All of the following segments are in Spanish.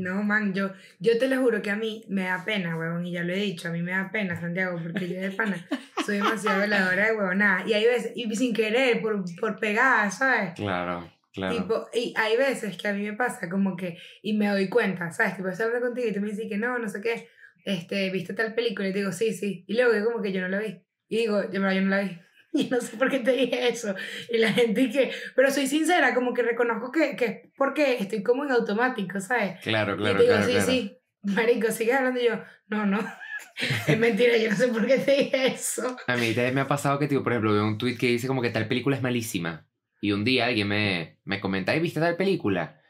No, man, yo, yo te lo juro que a mí me da pena, huevón, y ya lo he dicho, a mí me da pena, Santiago, porque yo de pana soy demasiado veladora de huevonada. Y hay veces, y sin querer, por, por pegar, ¿sabes? Claro, claro. Tipo, y hay veces que a mí me pasa como que, y me doy cuenta, ¿sabes? Tipo, estoy hablando contigo y tú me dices que no, no sé qué, este, ¿viste tal película? Y te digo, sí, sí. Y luego como que yo no la vi. Y digo, yo, yo no la vi. Y no sé por qué te dije eso. Y la gente y que, pero soy sincera, como que reconozco que, que porque estoy como en automático, ¿sabes? Claro, y claro, te digo, claro. sí, claro. sí. Marico, sigue hablando y yo, no, no. es mentira, yo no sé por qué te dije eso. A mí también me ha pasado que, tipo, por ejemplo, veo un tweet que dice como que tal película es malísima. Y un día alguien me, me comenta, ¿y viste tal película?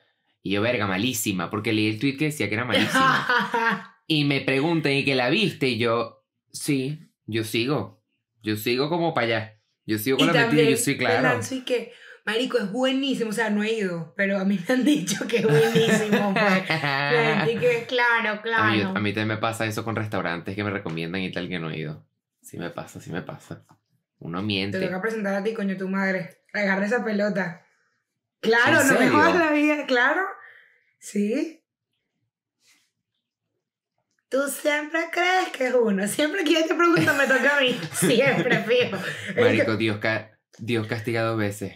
Y yo, verga, malísima, porque leí el tweet que decía que era malísima. y me preguntan, ¿y que la viste? Y yo, sí, yo sigo. Yo sigo como para allá. Yo sigo con y la mentira, yo sí, te claro. lanzo y que, marico, es buenísimo. O sea, no he ido, pero a mí me han dicho que es buenísimo. Pues. La gente que, claro, claro. A mí, a mí también me pasa eso con restaurantes que me recomiendan y tal que no he ido. Sí me pasa, sí me pasa. Uno Te miente. toca presentar a ti, coño, tu madre. Agarra esa pelota. Claro, ¿En no me jodas la vida, claro. Sí. Tú siempre crees que es uno. Siempre que yo te pregunto, me toca a mí. Siempre, fijo. Marico, Dios, ca- Dios castiga dos veces.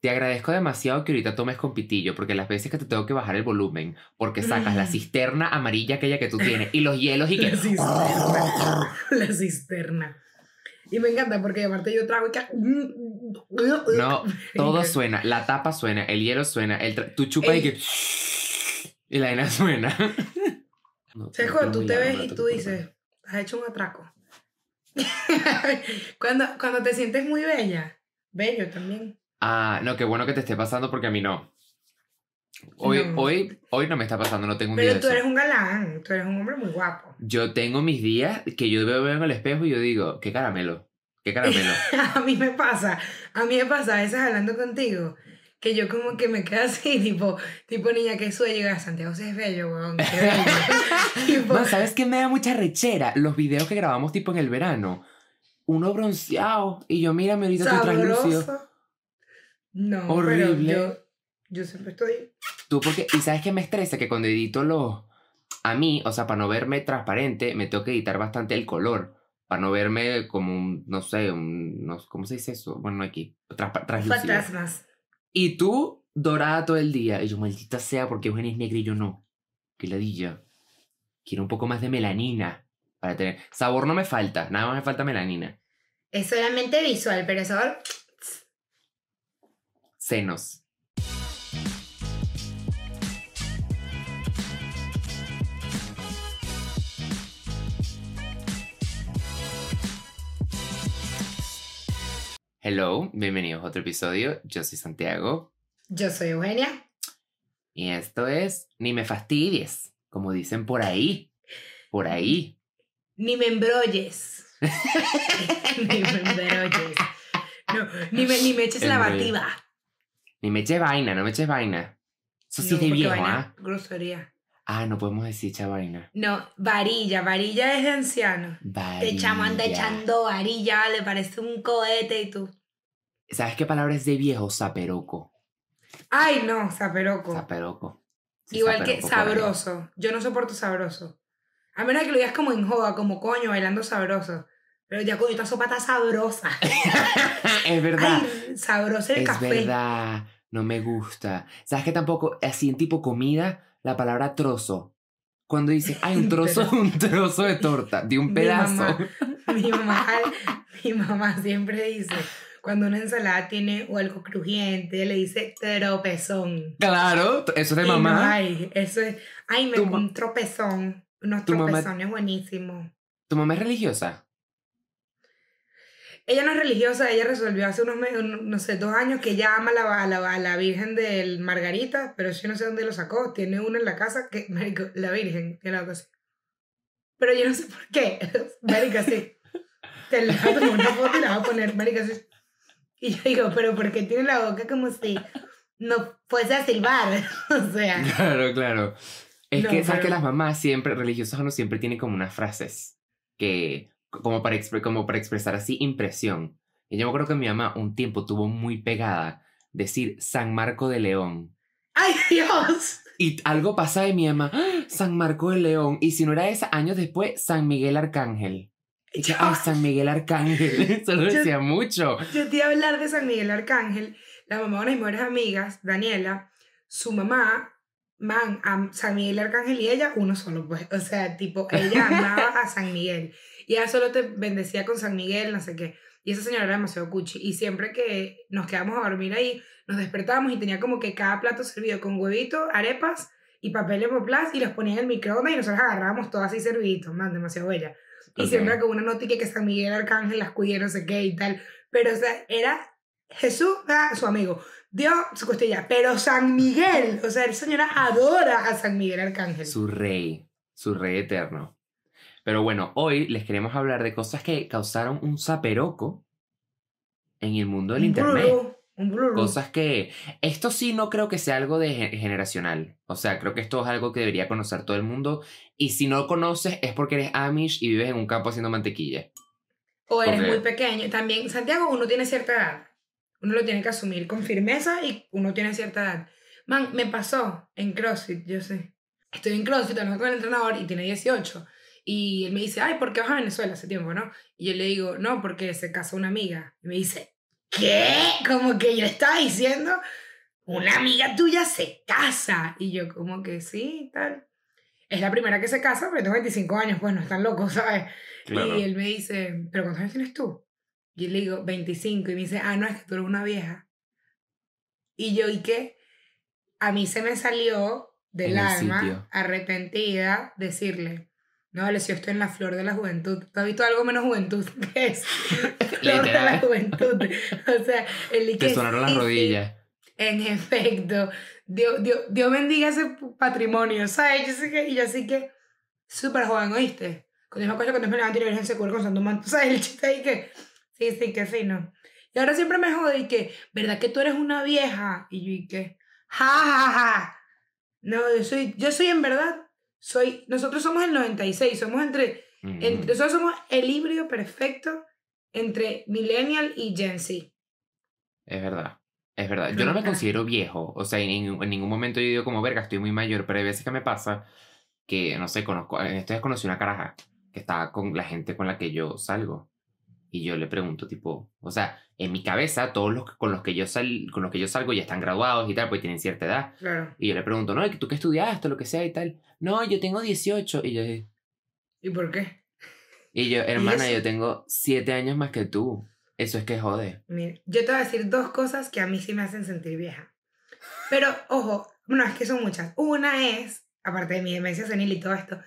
Te agradezco demasiado que ahorita tomes con pitillo, porque las veces que te tengo que bajar el volumen, porque sacas la Mm. cisterna amarilla aquella que tú tienes y los hielos y que... La cisterna. La cisterna. Y me encanta porque aparte yo trago y que... No, todo suena, la tapa suena, el hielo suena, el tú chupas y que... Y la vaina suena. No, ¿Sabes no, cuando tú te ves y tú dices, has hecho un atraco? cuando, cuando te sientes muy bella, bello también. Ah, no, qué bueno que te esté pasando porque a mí no. Hoy, No. hoy, hoy no me está pasando, no tengo un día Pero de tú eso. eres un galán, tú eres un hombre muy guapo. Yo tengo mis días que yo veo en el espejo y yo digo, qué caramelo, qué caramelo. a mí me pasa, a mí me pasa a veces hablando contigo, que yo como que me quedo así, tipo, tipo niña que sueño, y digo, Santiago sí es bello, weón, qué bello. tipo, Man, ¿sabes qué me da mucha rechera? Los videos que grabamos tipo en el verano. Uno bronceado y yo, mírame ahorita estoy translúcido. No, Horrible. pero yo, yo siempre estoy... Tú porque, y ¿sabes qué me estresa? Que cuando edito los... A mí, o sea, para no verme transparente, me tengo que editar bastante el color. Para no verme como un, no sé, un... No, ¿Cómo se dice eso? Bueno, no aquí. Fantasmas. Y tú, dorada todo el día. Y yo, maldita sea, porque Eugenia es negra y yo no. Qué ladilla. Quiero un poco más de melanina. Para tener... Sabor no me falta. Nada más me falta melanina. Es solamente visual, pero sabor... Senos. Hello, bienvenidos a otro episodio. Yo soy Santiago Yo soy Eugenia. y esto es Ni me fastidies, como dicen por ahí. Por ahí. Ni me embrolles. ni me embrolles. No, ni me, ni me eches la bativa. Ni me eches vaina, no me eches vaina. Eso sí No, de viejo, ¿ah? Grosería. Ah, no podemos decir echa vaina. No, varilla. Varilla es de anciano. Te chamo anda Varilla. echando varilla, le parece un cohete y tú. ¿Sabes qué palabra es de viejo? Zaperoco. Ay, no, saperoco. Zaperoco. Sí, Igual que zaperoco sabroso. Yo no soporto sabroso. A menos que lo digas como en joda, como coño, bailando sabroso. Pero ya coño, esta sopa está sabrosa. es verdad. Ay, sabroso el es café. verdad. No me gusta. ¿Sabes que tampoco, así en tipo comida, la palabra trozo? Cuando dicen, hay un trozo, un trozo de torta, de un Mi pedazo. mamá. Mi mamá, mi mamá siempre dice, cuando una ensalada tiene o algo crujiente, le dice tropezón. Claro, eso es de Y no, mamá. ay, eso es, ay, me un tropezón. Unos tropezones buenísimos. ¿Tu mamá es religiosa? Ella no es religiosa, ella resolvió hace unos, me- un- no sé, dos años que ella ama a la, a la, a la Virgen del Margarita, pero yo no sé dónde lo sacó. Tiene uno en la casa que, marico, la Virgen, tiene algo así. Pero yo no sé por qué. Marica, sí. Te la voy a tomar una foto y la voy a poner, marica, sí. Y yo digo, pero ¿por qué tiene la boca como si no fuese a silbar? o sea, Claro, claro. Es No, que, ¿sabes pero- que las mamás siempre, religiosas o no, siempre tienen como unas frases que, como para, como para expresar así impresión. Y yo me acuerdo que mi mamá un tiempo tuvo muy pegada decir San Marco de León. ¡ay Dios! Y algo pasa de mi mamá, ¡Ah! San Marco de León. Y si no era esa, años después, San Miguel Arcángel. Y yo, ay, San Miguel Arcángel. Eso lo Yo- decía mucho. Yo te iba a hablar de San Miguel Arcángel. La mamá de mis mejores amigas, Daniela, su mamá, man, a San Miguel Arcángel y ella, uno solo, pues. O sea, tipo, ella amaba a San Miguel. Y solo te bendecía con San Miguel, no sé qué. Y esa señora era demasiado cuchi. Y siempre que nos quedamos a dormir ahí, nos despertábamos y tenía como que cada plato servido con huevito, arepas y papel hemoplas y los ponía en el microondas y nosotros agarrábamos todo así serviditos, man, demasiado bella. Y siempre con una notica que San Miguel Arcángel las cuide, no sé qué y tal. Pero, o sea, era Jesús, ah, su amigo, Dios, su costilla. Pero San Miguel, o sea, el señora adora a San Miguel Arcángel. Su rey, su rey eterno. Pero bueno, hoy les queremos hablar de cosas que causaron un zaperoco en el mundo del un internet. un blurú. Cosas que... Esto sí no creo que sea algo de ge- generacional. O sea, creo que esto es algo que debería conocer todo el mundo. Y si no lo conoces es porque eres Amish y vives en un campo haciendo mantequilla. O eres muy pequeño. También, Santiago, uno tiene cierta edad. Uno lo tiene que asumir con firmeza y uno tiene cierta edad. Man, me pasó en CrossFit, yo sé. Estoy en CrossFit, hablando con el entrenador y tiene 18. Y él me dice, ay, ¿por qué vas a Venezuela hace tiempo, no? Y yo le digo, no, porque se casó una amiga. Y me dice, ¿qué? Como que yo le estaba diciendo, una amiga tuya se casa. Y yo, como que sí, tal. Es la primera que se casa, pero tengo 25 años, pues no están locos, ¿sabes? Claro. Y él me dice, ¿pero cuántos años tienes tú? Y yo le digo, 25. Y me dice, ah, no, es que tú eres una vieja. Y yo, ¿y qué? A mí se me salió del alma, sitio. arrepentida, decirle, no, vale, si yo estoy en la flor de la juventud. ¿Tú has visto algo menos juventud que es? flor de la juventud. O sea, el Te sonaron las sí, sí, rodillas. en efecto, Dios, Dios, Dios bendiga ese patrimonio, ¿sabes? Yo sé que, y yo así que, súper joven, ¿oíste? Cuando yo me acuerdo cuando me levanto y la Virgen se cubre con santo manto, ¿sabes? El chiste ahí que, sí, sí, que fino. Y ahora siempre me jode y que, ¿verdad que tú eres una vieja? Y yo y que, ja, ja, ja. No, yo soy, yo soy en verdad, soy, nosotros somos el 96, somos entre, Mm. entre nosotros somos el híbrido perfecto entre Millennial y Gen Z. Es verdad. Es verdad. Yo no me considero viejo. O sea, en, en ningún momento yo digo como, verga, estoy muy mayor. Pero hay veces que me pasa que, no sé, conozco... En estos días conocí una caraja que estaba con la gente con la que yo salgo. Y yo le pregunto, tipo... O sea, en mi cabeza, todos los con los que yo, sal, con los que yo salgo ya están graduados y tal, pues tienen cierta edad. Claro. Y yo le pregunto, no, ¿y ¿tú qué estudiaste? Lo que sea y tal. No, yo tengo 18. Y yo, ¿Y por qué? y yo hermana, eso? yo tengo 7 años más que tú. Eso es que jode. Mira, yo te voy a decir dos cosas que a mí sí me hacen sentir vieja. Pero, ojo, no, es que son muchas. Una es, aparte de mi demencia senil y todo esto,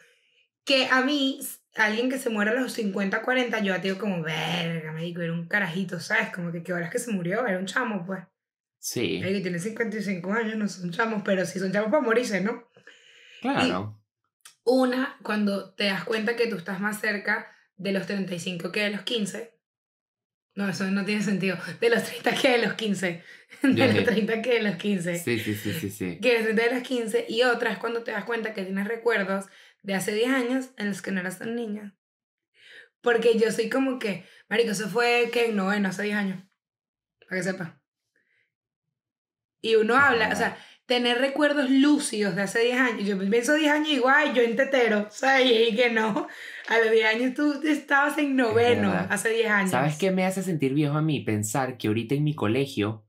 que a mí, alguien que se muera a los 50, 40, yo te digo como, verga, me digo, era un carajito, ¿sabes? Como que qué horas que se murió, era un chamo, pues. Sí, que tiene 55 años no son chamos, pero sí son chamos para morirse, ¿no? claro. Una, cuando te das cuenta que tú estás más cerca de los 35 que de los 15. No, eso no tiene sentido. De los 30 que de los 15. De los sé. 30 que de los 15. Sí, sí, sí, sí, sí. Que de los 30 de los 15. Y otra es cuando te das cuenta que tienes recuerdos de hace 10 años en los que no eras tan niña. Porque yo soy como que, marico, eso fue que en noveno, hace 10 años. Para que sepa. Y uno habla, o sea, tener recuerdos lúcidos de hace 10 años. Yo pienso 10 años igual, yo en tetero, ¿sabes? Y que no. A los 10 años tú estabas en noveno, hace 10 años. ¿Sabes qué me hace sentir viejo a mí? Pensar que ahorita en mi colegio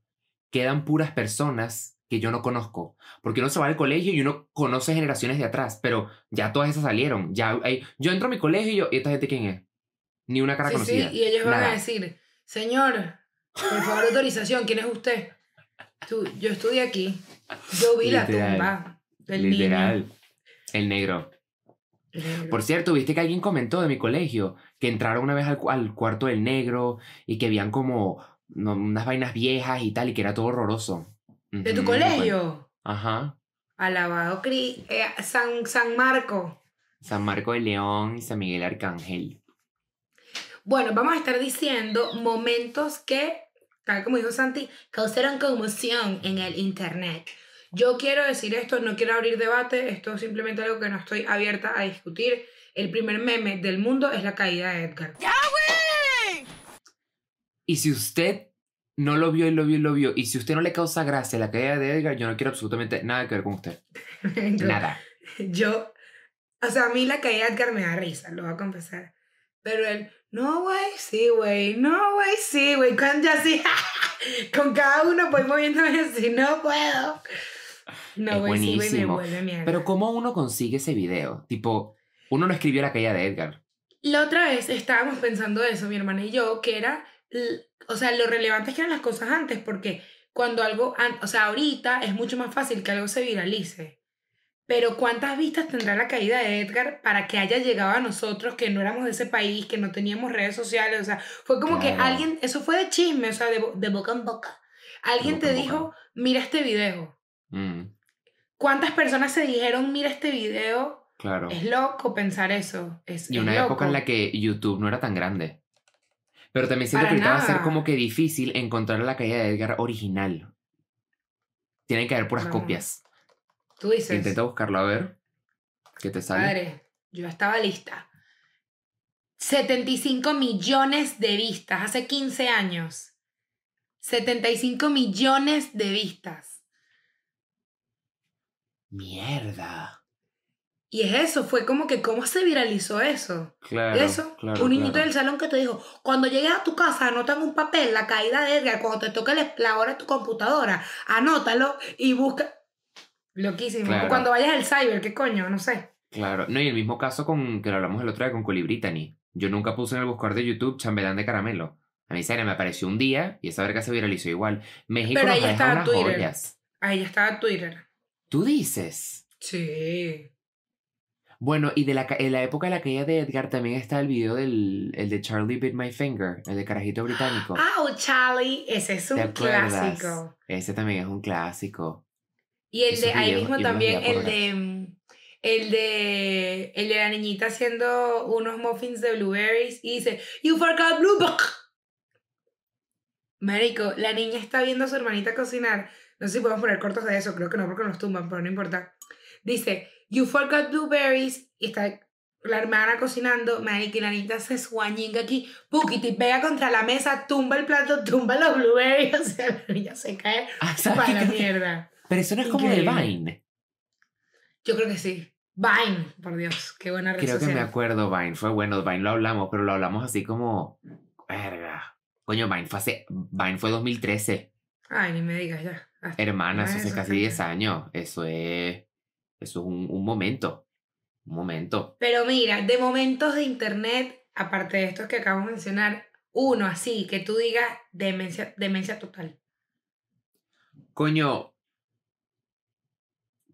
quedan puras personas que yo no conozco. Porque uno se va al colegio y uno conoce generaciones de atrás, pero ya todas esas salieron. Ya hay- yo entro a mi colegio y yo, ¿y esta gente quién es? Ni una cara Sí, sí, conocida. y ellos van a decir, señor, por favor, autorización, ¿quién es usted? Tú, yo estudié aquí. Yo vi la tumba del Literal. El negro. niño. Por cierto, viste que alguien comentó de mi colegio que entraron una vez al, al cuarto del negro y que habían como no, unas vainas viejas y tal y que era todo horroroso. ¿De tu colegio? Ajá. Alabado Cri eh, San, San Marco. San Marco de León y San Miguel Arcángel. Bueno, vamos a estar diciendo momentos que, tal como dijo Santi, causaron conmoción en el Internet. Yo quiero decir esto, no quiero abrir debate, esto es simplemente algo que no estoy abierta a discutir. El primer meme del mundo es la caída de Edgar. Y si usted no lo vio y lo vio y lo vio. Y si usted no le causa gracia la caída de Edgar, yo no quiero absolutamente nada que ver con usted. Nada. Yo, o sea, a mí la caída de Edgar me da risa, lo voy a confesar. Pero él, no, güey, sí, güey, no, güey, sí, güey. Cuando así, con cada uno voy moviéndome así, no puedo. No, Es güey, sí, güey, me buenísimo. Pero ¿cómo uno consigue ese video? Tipo, uno no escribió la caída de Edgar. La otra vez estábamos pensando eso, mi hermana y yo, que era, o sea, lo relevante que eran las cosas antes, porque cuando algo, o sea, ahorita es mucho más fácil que algo se viralice. Pero ¿cuántas vistas tendrá la caída de Edgar para que haya llegado a nosotros que no éramos de ese país, que no teníamos redes sociales? O sea, fue como que alguien, eso fue de chisme, o sea, de, bo- de boca en boca. Alguien boca te dijo, boca. mira este video. Mm, ¿Cuántas personas se dijeron, mira este video? claro. Es loco pensar eso. Es, Y es una época en la que YouTube no era tan grande. Pero también siento Para que ahorita va a ser como que difícil encontrar la caída de Edgar original. Tienen que haber puras No. copias. Tú dices. Intenta buscarlo a ver. ¿Qué te sale? Padre, yo estaba lista. 75 millones de vistas, hace 15 años. 75 millones de vistas. Mierda. Y es eso, fue como que cómo se viralizó eso. Claro. eso, claro, un niñito claro. del salón que te dijo, cuando llegues a tu casa, anota en un papel la caída de Edgar, cuando te toque la- hora de tu computadora, anótalo y busca... Loquísimo. Claro. Cuando vayas al cyber, ¿qué coño? No sé. Claro. No, y el mismo caso con que lo hablamos el otro día con Coli Brittany. Yo nunca puse en el buscador de YouTube chambelán de caramelo. A mí, serio, me apareció un día y esa verga se viralizó igual. México Pero ahí estaba unas Twitter. joyas. Ahí estaba Twitter. Tú dices. Sí. Bueno, y de la, en la época de la caída de Edgar también está el video del el de Charlie Bit My Finger, el de carajito británico. ¡Au, Charlie! Ese es ¿Te un clásico. Ese también es un clásico. Y el de ahí mismo también, el de. El de. El de la niñita haciendo unos muffins de blueberries y dice: You forgot blueberry. Marico, la niña está viendo a su hermanita cocinar. No sé si podemos poner cortos de eso, creo que no porque nos tumban, pero no importa. Dice: You forgot blueberries. Y está la hermana cocinando. Marico, y la niñita se suañinga aquí. Pukiti pega contra la mesa, tumba el plato, tumba los blueberries. O sea, la niña se cae Ah, ¿sabes para la mierda. Pero eso no es como de. Vine. Yo creo que sí. Vine, por Dios, qué buena red Creo que me acuerdo, Vine. Fue bueno, Vine lo hablamos, pero lo hablamos así como. Verga. Coño, Vine fue hace. Vine fue 2013. Ay, ni me digas ya. Hasta- Hermana, eso hace casi fue- 10 años. Eso es. Eso es un, un momento. Un momento. Pero mira, de momentos de internet, aparte de estos que acabo de mencionar, uno así, que tú digas demencia, demencia total. Coño.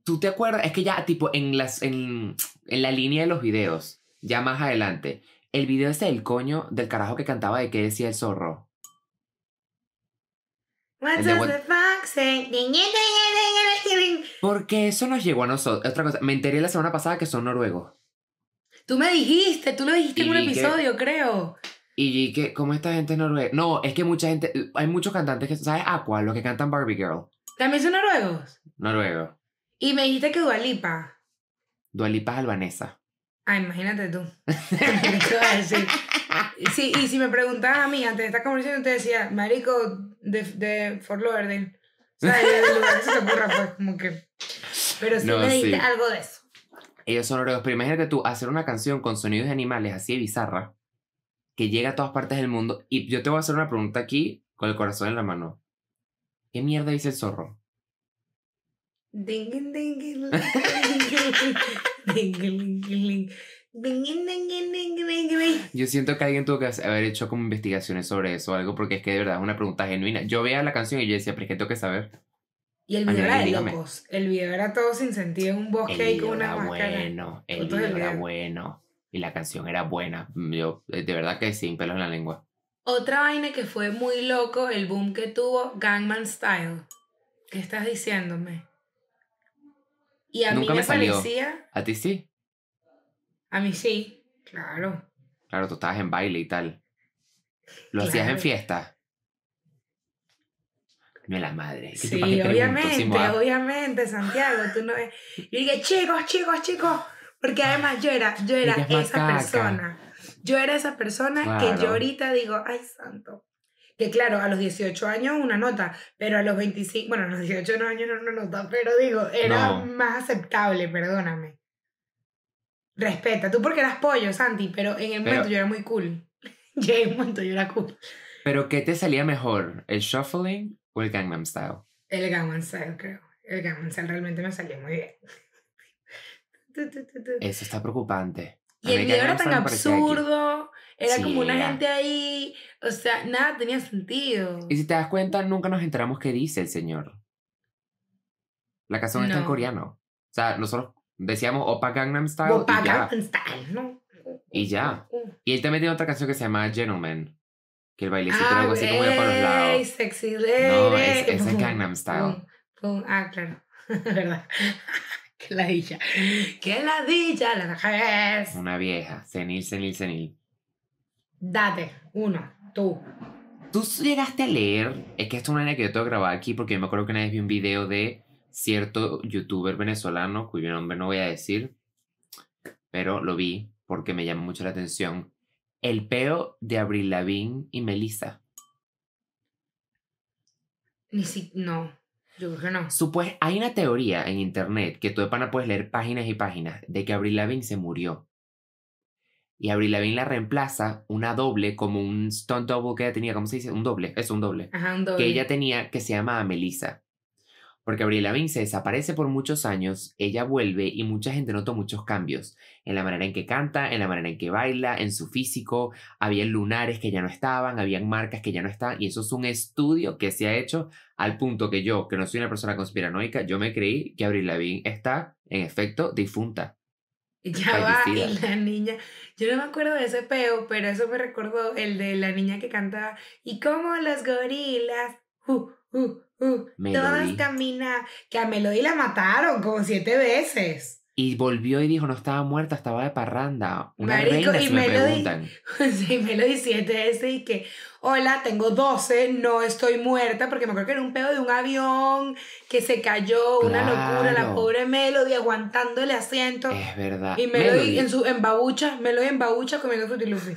¿Tú te acuerdas? Es que ya, tipo, en, las, en, en la línea de los videos, ya más adelante, el video ese del coño del carajo que cantaba de qué decía el zorro. What El de Porque eso nos llegó a nosotros. Otra cosa, me enteré la semana pasada que son noruegos. Tú me dijiste, tú lo dijiste en un que- episodio, creo. Y que, ¿cómo esta gente es noruega? No, es que mucha gente, hay muchos cantantes que, ¿sabes? Aqua, los que cantan Barbie Girl. También son noruegos. Noruego. Y me dijiste que Dualipa. Dualipa es albanesa. Ah, imagínate tú. Sí, y si me preguntaban a mí antes de esta conversación, te decía, marico, de, de Fort Lauderdale. Sea, lugar que se te ocurra, pues, como que... Pero sí No, me sí. algo de eso. Ellos son noruegos, pero imagínate tú hacer una canción con sonidos de animales así de bizarra, que llega a todas partes del mundo. Y yo te voy a hacer una pregunta aquí con el corazón en la mano. ¿Qué mierda dice el zorro? Ding, ding, ding, ding, ding, ding, ding, ding, Yo siento que alguien tuvo que haber hecho como investigaciones sobre eso o algo, porque es que de verdad es una pregunta genuina. Yo veía la canción y yo decía, pero es que tengo que saber. Y el video Ay, era de locos. El video era todo sin sentido en un bosque ahí video con una era bueno, el video era video. bueno. Y la canción era buena. Yo, eh, de verdad que sin pelos en la lengua. Otra vaina que fue muy loco, el boom que tuvo Gangman Style. ¿Qué estás diciéndome? Y a Nunca mí me, me salió. parecía, ¿A ti sí? A mí sí, claro. Claro, tú estabas en baile y tal. ¿Lo hacías en Claro. fiesta? No la madre. ¿Qué Sí, obviamente, obviamente, Santiago, tú no ves. Y dije, chicos, chicos, chicos, porque además yo era, yo era esa macaca. persona. Yo era esa persona que yo Claro. ahorita digo, ay, santo. Que claro, a los 18 años una nota, pero a los 25, bueno, a los 18 años no una nota, pero digo, era No. más aceptable, perdóname. Respeta, tú porque eras pollo, Santi, pero en el Pero- momento yo era muy cool. Llegué un momento yo era cool. Pero ¿qué te salía mejor? ¿El shuffling o el Gangnam Style? El Gangnam Style, creo. El Gangnam Style realmente me salió muy bien. Eso está preocupante. Y el video era tan absurdo, era Sí, como una era. gente ahí, o sea, nada tenía sentido. Y si te das cuenta, nunca nos enteramos qué dice el señor. La canción está en No. coreano. O sea, nosotros decíamos Opa Gangnam Style Opa y ya. Gangnam Style, ¿no? Y ya. Y él también tiene otra canción que se llama Gentleman. Que el bailecito Ah, algo así como para los lados. sexy No, lady. es- ese es Pum, Gangnam Style. pum, pum. Ah, claro. ¿Verdad? Qué ladilla. Qué ladilla la vejez. Una vieja. Senil, senil, senil. Date, uno, tú. Tú llegaste a leer. Es que esto es una idea que yo tengo grabada aquí porque yo me acuerdo que una vez vi un video de cierto youtuber venezolano cuyo nombre no voy a decir. Pero lo vi porque me llamó mucho la atención. El peo de Avril Lavigne y Melissa. Ni si. No, yo creo que no. Supue- hay una teoría en internet que tú de pana puedes leer páginas y páginas de que Avril Lavigne se murió. Y Avril Lavigne la reemplaza una doble como un stunt double que ella tenía, ¿cómo se dice? Un doble, es un doble. Ajá, un doble. Que ella tenía que se llama Melissa. Porque Avril Lavigne se desaparece por muchos años, ella vuelve y mucha gente notó muchos cambios en la manera en que canta, en la manera en que baila, en su físico. Había lunares que ya no estaban, habían marcas que ya no están. Y eso es un estudio que se ha hecho al punto que yo, que no soy una persona conspiranoica, yo me creí que Avril Lavigne está, en efecto, difunta. Ya va, y la niña, yo no me acuerdo de ese peo, pero eso me recordó el de la niña que cantaba, y como los gorilas, uh, uh, uh, Melody. todas caminan, que a Melody la mataron como siete veces. Y volvió y dijo, no estaba muerta, estaba de parranda. Una Marico, reina, y si me Melody- preguntan. sí, Melody siete veces y que, hola, tengo 12, no estoy muerta, porque me acuerdo que era un peo de un avión que se cayó, una locura, la pobre Melody aguantando el asiento. Es verdad. Y Melody, Melody, en su en babucha, Melody en babucha comiendo frutilupi.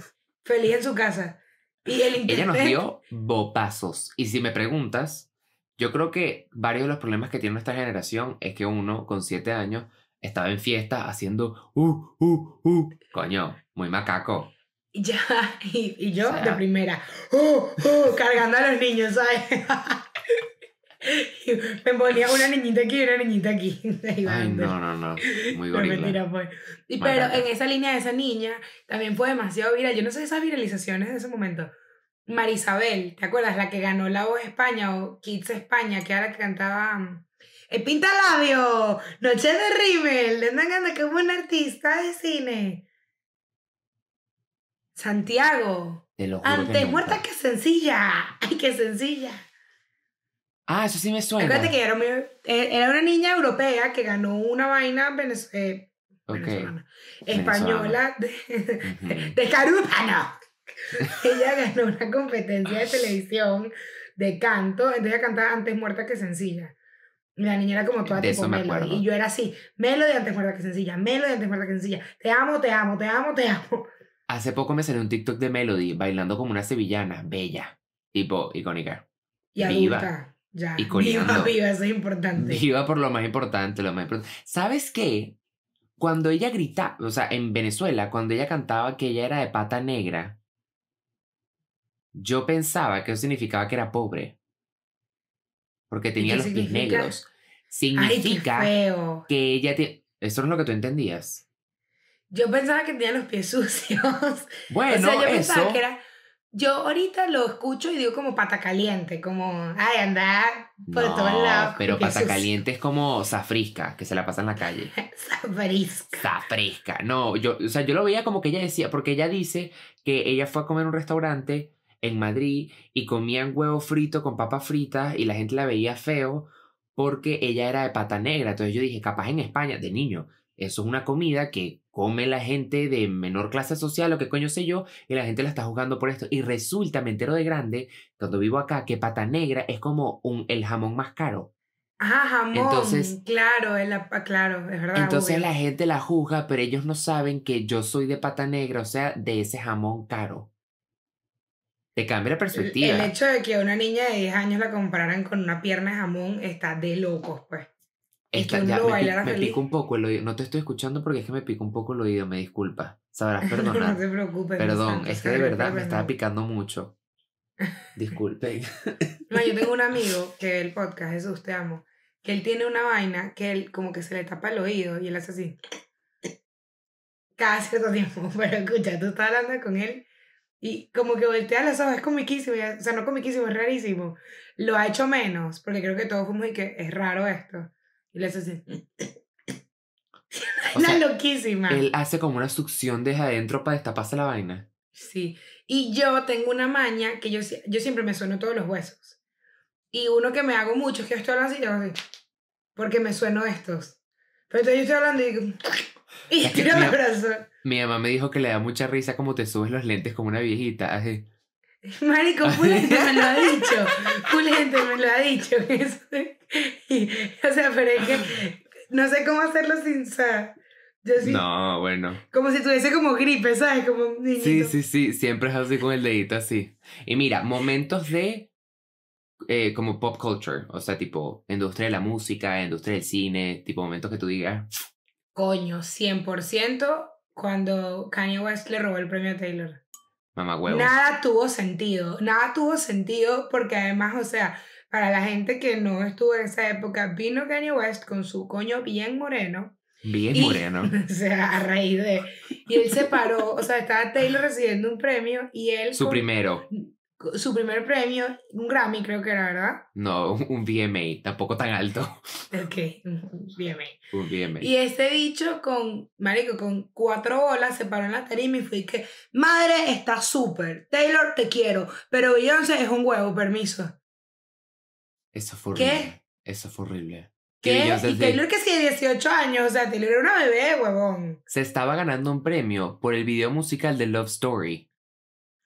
Feliz en su casa. Y el. Ella nos dio bopazos. Y si me preguntas, yo creo que varios de los problemas que tiene nuestra generación es que uno con siete años estaba en fiesta haciendo uh, uh, uh. Coño, muy macaco. Ya, y, y yo O sea- de primera, oh, oh, cargando a los niños, ¿sabes? Me ponía una niñita aquí y una niñita aquí. Ay, no, no, no. Muy No, gorila. mentira, pues. Y, pero en esa línea de esa niña también fue demasiado viral. Yo no sé esas viralizaciones de ese momento. Marisabel, ¿te acuerdas? La que ganó La Voz España o Kids España, que era la que cantaba mm, El Pinta Labio, Noche de Rimmel, de que es un artista de cine. Santiago, Te lo juro que antes muerta que sencilla. Ay, qué sencilla. Ah, eso sí me suena. Acuérdate que era, muy- eh, era una niña europea que ganó una vaina venez- eh, Ok. venezolana, Venezolana. española de, Ujú. de Carúpano. ella ganó una competencia de televisión de canto, entonces ella cantaba antes muerta que sencilla. La niña era como toda De tipo Melody. Y yo era así, Melody antes muerta que sencilla, Melody antes muerta que sencilla. Te amo, te amo, te amo, te amo. Hace poco me salió un TikTok de Melody bailando como una sevillana, bella, tipo icónica. Y Viva. adulta, ya. Y viva, viva, eso es importante. Viva por lo más importante, lo más importante. ¿Sabes qué? Cuando ella gritaba, o sea, en Venezuela, cuando ella cantaba que ella era de pata negra, yo pensaba que eso significaba que era pobre. Porque tenía los pies significa? negros. Significa que ella te... Eso es lo que tú entendías. Yo pensaba que tenía los pies sucios. Bueno, o sea, yo eso... pensaba que era. Yo ahorita lo escucho y digo como pata caliente, como, ay, anda por no, todos lados. pero pata sucios". caliente es como zafrisca, que se la pasa en la calle. Zafrisca. Zafresca. No, yo, o sea, yo lo veía como que ella decía, porque ella dice que ella fue a comer a un restaurante en Madrid y comían huevo frito con papas fritas y la gente la veía feo porque ella era de pata negra. Entonces yo dije, capaz en España, de niño, eso es una comida que come la gente de menor clase social o qué coño sé yo, y la gente la está juzgando por esto. Y resulta, me entero de grande, cuando vivo acá, que pata negra es como un, el jamón más caro. Ajá, jamón. Entonces- claro, es la- claro, es verdad. Entonces obvio. la gente la juzga, pero ellos no saben que yo soy de pata negra, o sea, de ese jamón caro. Te cambia la perspectiva. el hecho de que a una niña de 10 años la compararan con una pierna de jamón está de locos, pues. Esta- que uno ya, lo me, pi- bailara me pica un poco el oído. No te estoy escuchando porque es que me pica un poco el oído, me disculpa. Sabrás no perdonar. se preocupen. Perdón, santo, es que de verdad me estaba no. picando mucho. Disculpen. No, yo tengo un amigo que el podcast, Jesús, te amo, que él tiene una vaina que él como que se le tapa el oído y él hace así. Cada cierto tiempo. Pero escucha, tú estás hablando con él y como que voltea los ojos, es comiquísimo, o sea, no comiquísimo, es rarísimo. Lo ha hecho menos, porque creo que todos fuimos y que es raro esto. Y le hace así. Sea, loquísima. Él hace como una succión desde adentro para destaparse la vaina. Sí. Y yo tengo una maña que yo, yo siempre me sueno todos los huesos. Y uno que me hago mucho es que yo estoy hablando así y hago así. Porque me sueno estos. Pero entonces yo estoy hablando y digo. Y tiro el abrazo. Mi mamá me dijo que le da mucha risa como te subes los lentes como una viejita. así. Marico, full gente me lo ha dicho. Full gente me lo ha dicho. Y, o sea, pero es que no sé cómo hacerlo sin. O sea, yo sí. No, bueno. Como si tuviese como gripe, ¿sabes? Como un niñito. Sí, sí, sí, siempre es así con el dedito así. Y mira, momentos de eh, como pop culture, o sea, tipo industria de la música, industria del cine, tipo momentos que tú digas, Coño, 100% cuando Kanye West le robó el premio a Taylor. mamá huevos. Nada tuvo sentido, nada tuvo sentido porque además, o sea, para la gente que no estuvo en esa época, vino Kanye West con su coño bien moreno. Bien y- moreno. O sea, a raíz de... Y él se paró, o sea, estaba Taylor recibiendo un premio y él... Su con- primero, Su primer premio, un Grammy creo que era, ¿verdad? no, un un VMA, tampoco tan alto. Ok, bien. Un VMA. Y este bicho con, marico, con cuatro bolas se paró en la tarima y fue que, madre, está súper, Taylor, te quiero, pero Beyoncé es un huevo, permiso. Eso fue ¿Qué? horrible. Eso fue horrible. ¿Qué? Beyoncé Y Taylor que sí de 18 años, o sea, Taylor era una bebé, huevón. Se estaba ganando un premio por el video musical de Love Story.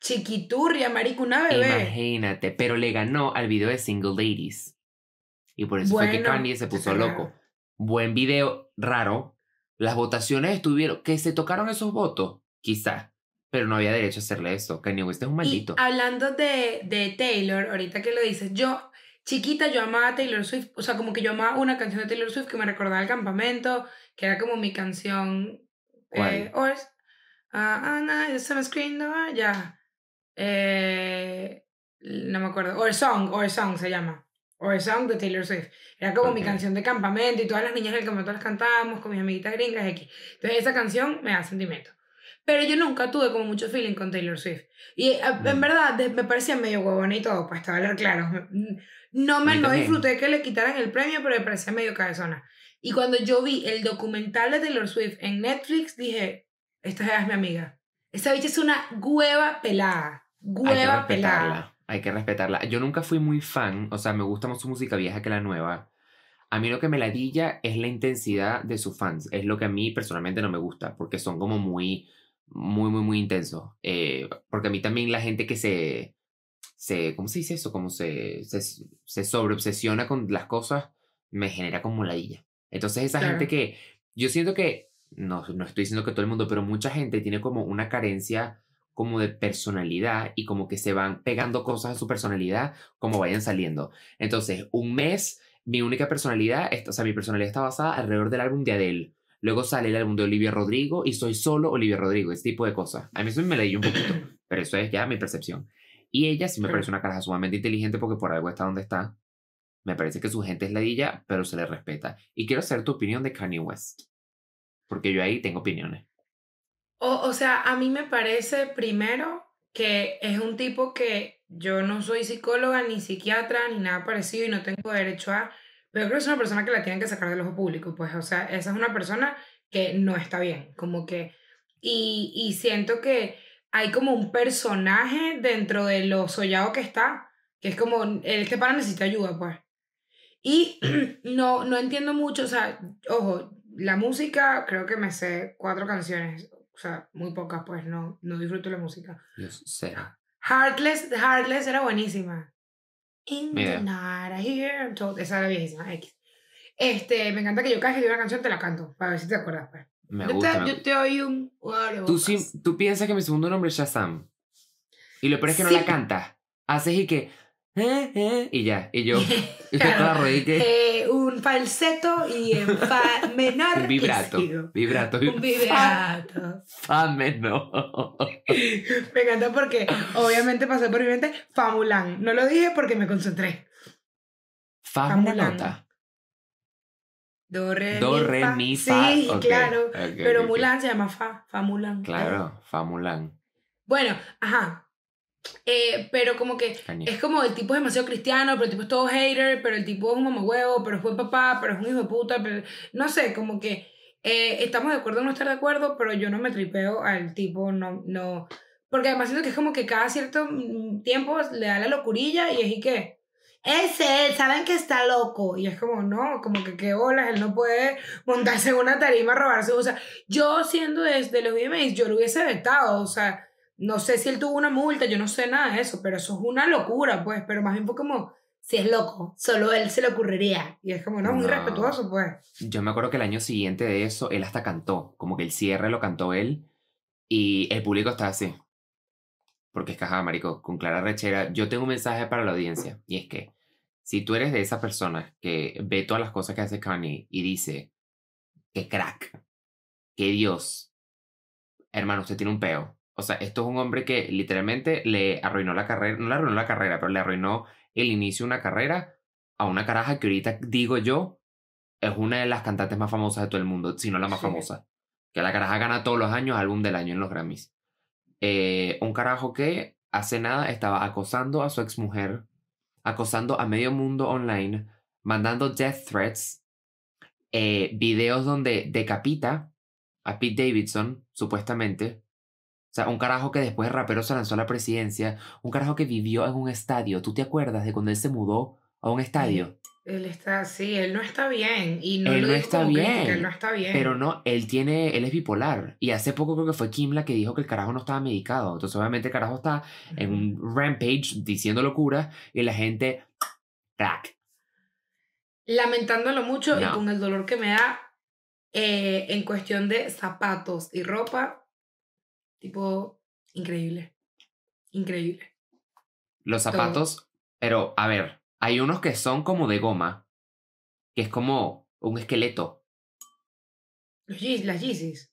Chiquiturria, marico, una bebé. Imagínate, pero le ganó al video de Single Ladies. Y por eso fue que Kanye se puso loco. Buen video, raro. Las votaciones estuvieron. ¿Que se tocaron esos votos? Quizá. Pero no había derecho a hacerle eso. Kanye West es un Y maldito. hablando de, de Taylor, ahorita que lo dices, yo, chiquita, yo amaba a Taylor Swift, o sea, como que yo amaba una canción de Taylor Swift que me recordaba el campamento, que era como mi canción. ¿Cuál? Eh, Ors- ah, ah, no, screen, no, ya. Eh, no me acuerdo. Or Song, Or Song se llama. Or Song de Taylor Swift. Era como mi Ok. canción de campamento y todas las niñas del campamento las cantábamos con mis amiguitas gringas X. Entonces esa canción me da sentimiento. Pero yo nunca tuve como mucho feeling con Taylor Swift. Y eh, en Mm. verdad me parecía medio huevona y todo, pues, para hablar claro. No, me, no disfruté que le quitaran el premio, pero me parecía medio cabezona. Y cuando yo vi el documental de Taylor Swift en Netflix, dije, esta es mi amiga. Esa bicha es una hueva pelada. Hay que Hueva pelada. respetarla. Hay que respetarla. Yo nunca fui muy fan. O sea, me gusta más su música vieja que la nueva. A mí lo que me ladilla es la intensidad de sus fans. Es lo que a mí personalmente no me gusta. Porque son como muy, muy, muy, muy intensos. Eh, porque a mí también la gente que se. se ¿Cómo se dice eso? Como se, se, se sobreobsesiona con las cosas, me genera como ladilla. Entonces, esa Claro. gente que. Yo siento que. No, no estoy diciendo que todo el mundo, pero mucha gente tiene como una carencia como de personalidad y como que se van pegando cosas a su personalidad como vayan saliendo. Entonces, un mes, mi única personalidad, o sea, mi personalidad está basada alrededor del álbum de Adele. Luego sale el álbum de Olivia Rodrigo y soy solo Olivia Rodrigo, ese tipo de cosas. A mí eso me leí un poquito, pero eso es ya mi percepción. Y ella sí me parece una caraja sumamente inteligente porque por algo está donde está. Me parece que su gente es ladilla, pero se le respeta. Y quiero saber tu opinión de Kanye West. Porque yo ahí tengo opiniones. O, o sea, a mí me parece primero que es un tipo que yo no soy psicóloga ni psiquiatra ni nada parecido y no tengo derecho a, pero creo que es una persona que la tienen que sacar del ojo público, pues, o sea, esa es una persona que no está bien, como que, y, y siento que hay como un personaje dentro de lo sollado que está, que es como, este para necesita ayuda, pues. Y no, no entiendo mucho, o sea, ojo, la música, creo que me sé cuatro canciones, sea, muy pocas, pues no, no disfruto la música. Yo cero. Heartless, Heartless era buenísima. In Mira. the night I hear told- Esa era viejísima, X. Este, me encanta que yo cada vez que una canción te la canto, para ver si te acuerdas, pues. Me yo, gusta. te, me yo te oí un... ¿Tú, sí- ¿Tú piensas que mi segundo nombre es Shazam? Y lo peor es que no Sí. la cantas. Haces y que. Eh, eh, y ya. Y yo. Y Claro. que. Eh, un falseto y en fa menor. Un vibrato. Vibrato. Un vibrato. Fa menor. Me encanta porque obviamente pasó por mi mente Famulán. No lo dije porque me concentré. Fa Fa una Mulan. nota. Do, re, Do, mi, re, fa. mi, fa. Sí, Ok, claro. Pero ok, ok. Mulan se llama Fa. Famulán. Claro, Fa Mulan. Bueno, ajá. Eh, pero como que es como el tipo es demasiado cristiano, pero el tipo es todo hater, pero el tipo es un mamahuevo, pero es buen papá, pero es un hijo de puta, pero no sé, como que eh, estamos de acuerdo en no estar de acuerdo, pero yo no me tripeo al tipo, no, no. Porque además siento que es como que cada cierto mm, tiempo le da la locurilla y es y que. Es él, saben que está loco. Y es como, no, como que qué bolas, él no puede montarse en una tarima, robarse. O sea, yo siendo de, de los VMAs, yo lo hubiese vetado. O sea, no sé si él tuvo una multa, yo no sé nada de eso, pero eso es una locura, pues. Pero más bien fue como, si es loco, solo él se le ocurriría. Y es como, no, muy No. respetuoso, pues. Yo me acuerdo que el año siguiente de eso, él hasta cantó. Como que el cierre lo cantó él. Y el público estaba así. Porque es ajá, marico, con clara rechera. Yo tengo un mensaje para la audiencia. Y es que, si tú eres de esa persona que ve todas las cosas que hace Kanye y dice, que crack, que Dios, hermano, usted tiene un peo. O sea, esto es un hombre que literalmente le arruinó la carrera, no le arruinó la carrera, pero le arruinó el inicio de una carrera a una caraja que ahorita digo yo es una de las cantantes más famosas de todo el mundo, si no la más Sí. famosa. Que la caraja gana todos los años álbum del año en los Grammys. Eh, un carajo que hace nada estaba acosando a su exmujer, acosando a medio mundo online, mandando death threats, eh, videos donde decapita a Pete Davidson, supuestamente. O sea, un carajo que después de rapero se lanzó a la presidencia, un carajo que vivió en un estadio. ¿Tú te acuerdas de cuando él se mudó a un estadio? Él está, sí, él no está bien. Y no Él lo no está crítica, bien, él no está bien. Pero no, él tiene, él es bipolar. Y hace poco creo que fue Kim la que dijo que el carajo no estaba medicado. Entonces obviamente el carajo está en un rampage diciendo locuras y la gente, crack. lamentándolo mucho y No. con el dolor que me da eh, en cuestión de zapatos y ropa, tipo, increíble. Increíble. Los Todo. zapatos, pero a ver, hay unos que son como de goma, que es como un esqueleto. Los las Yeezys.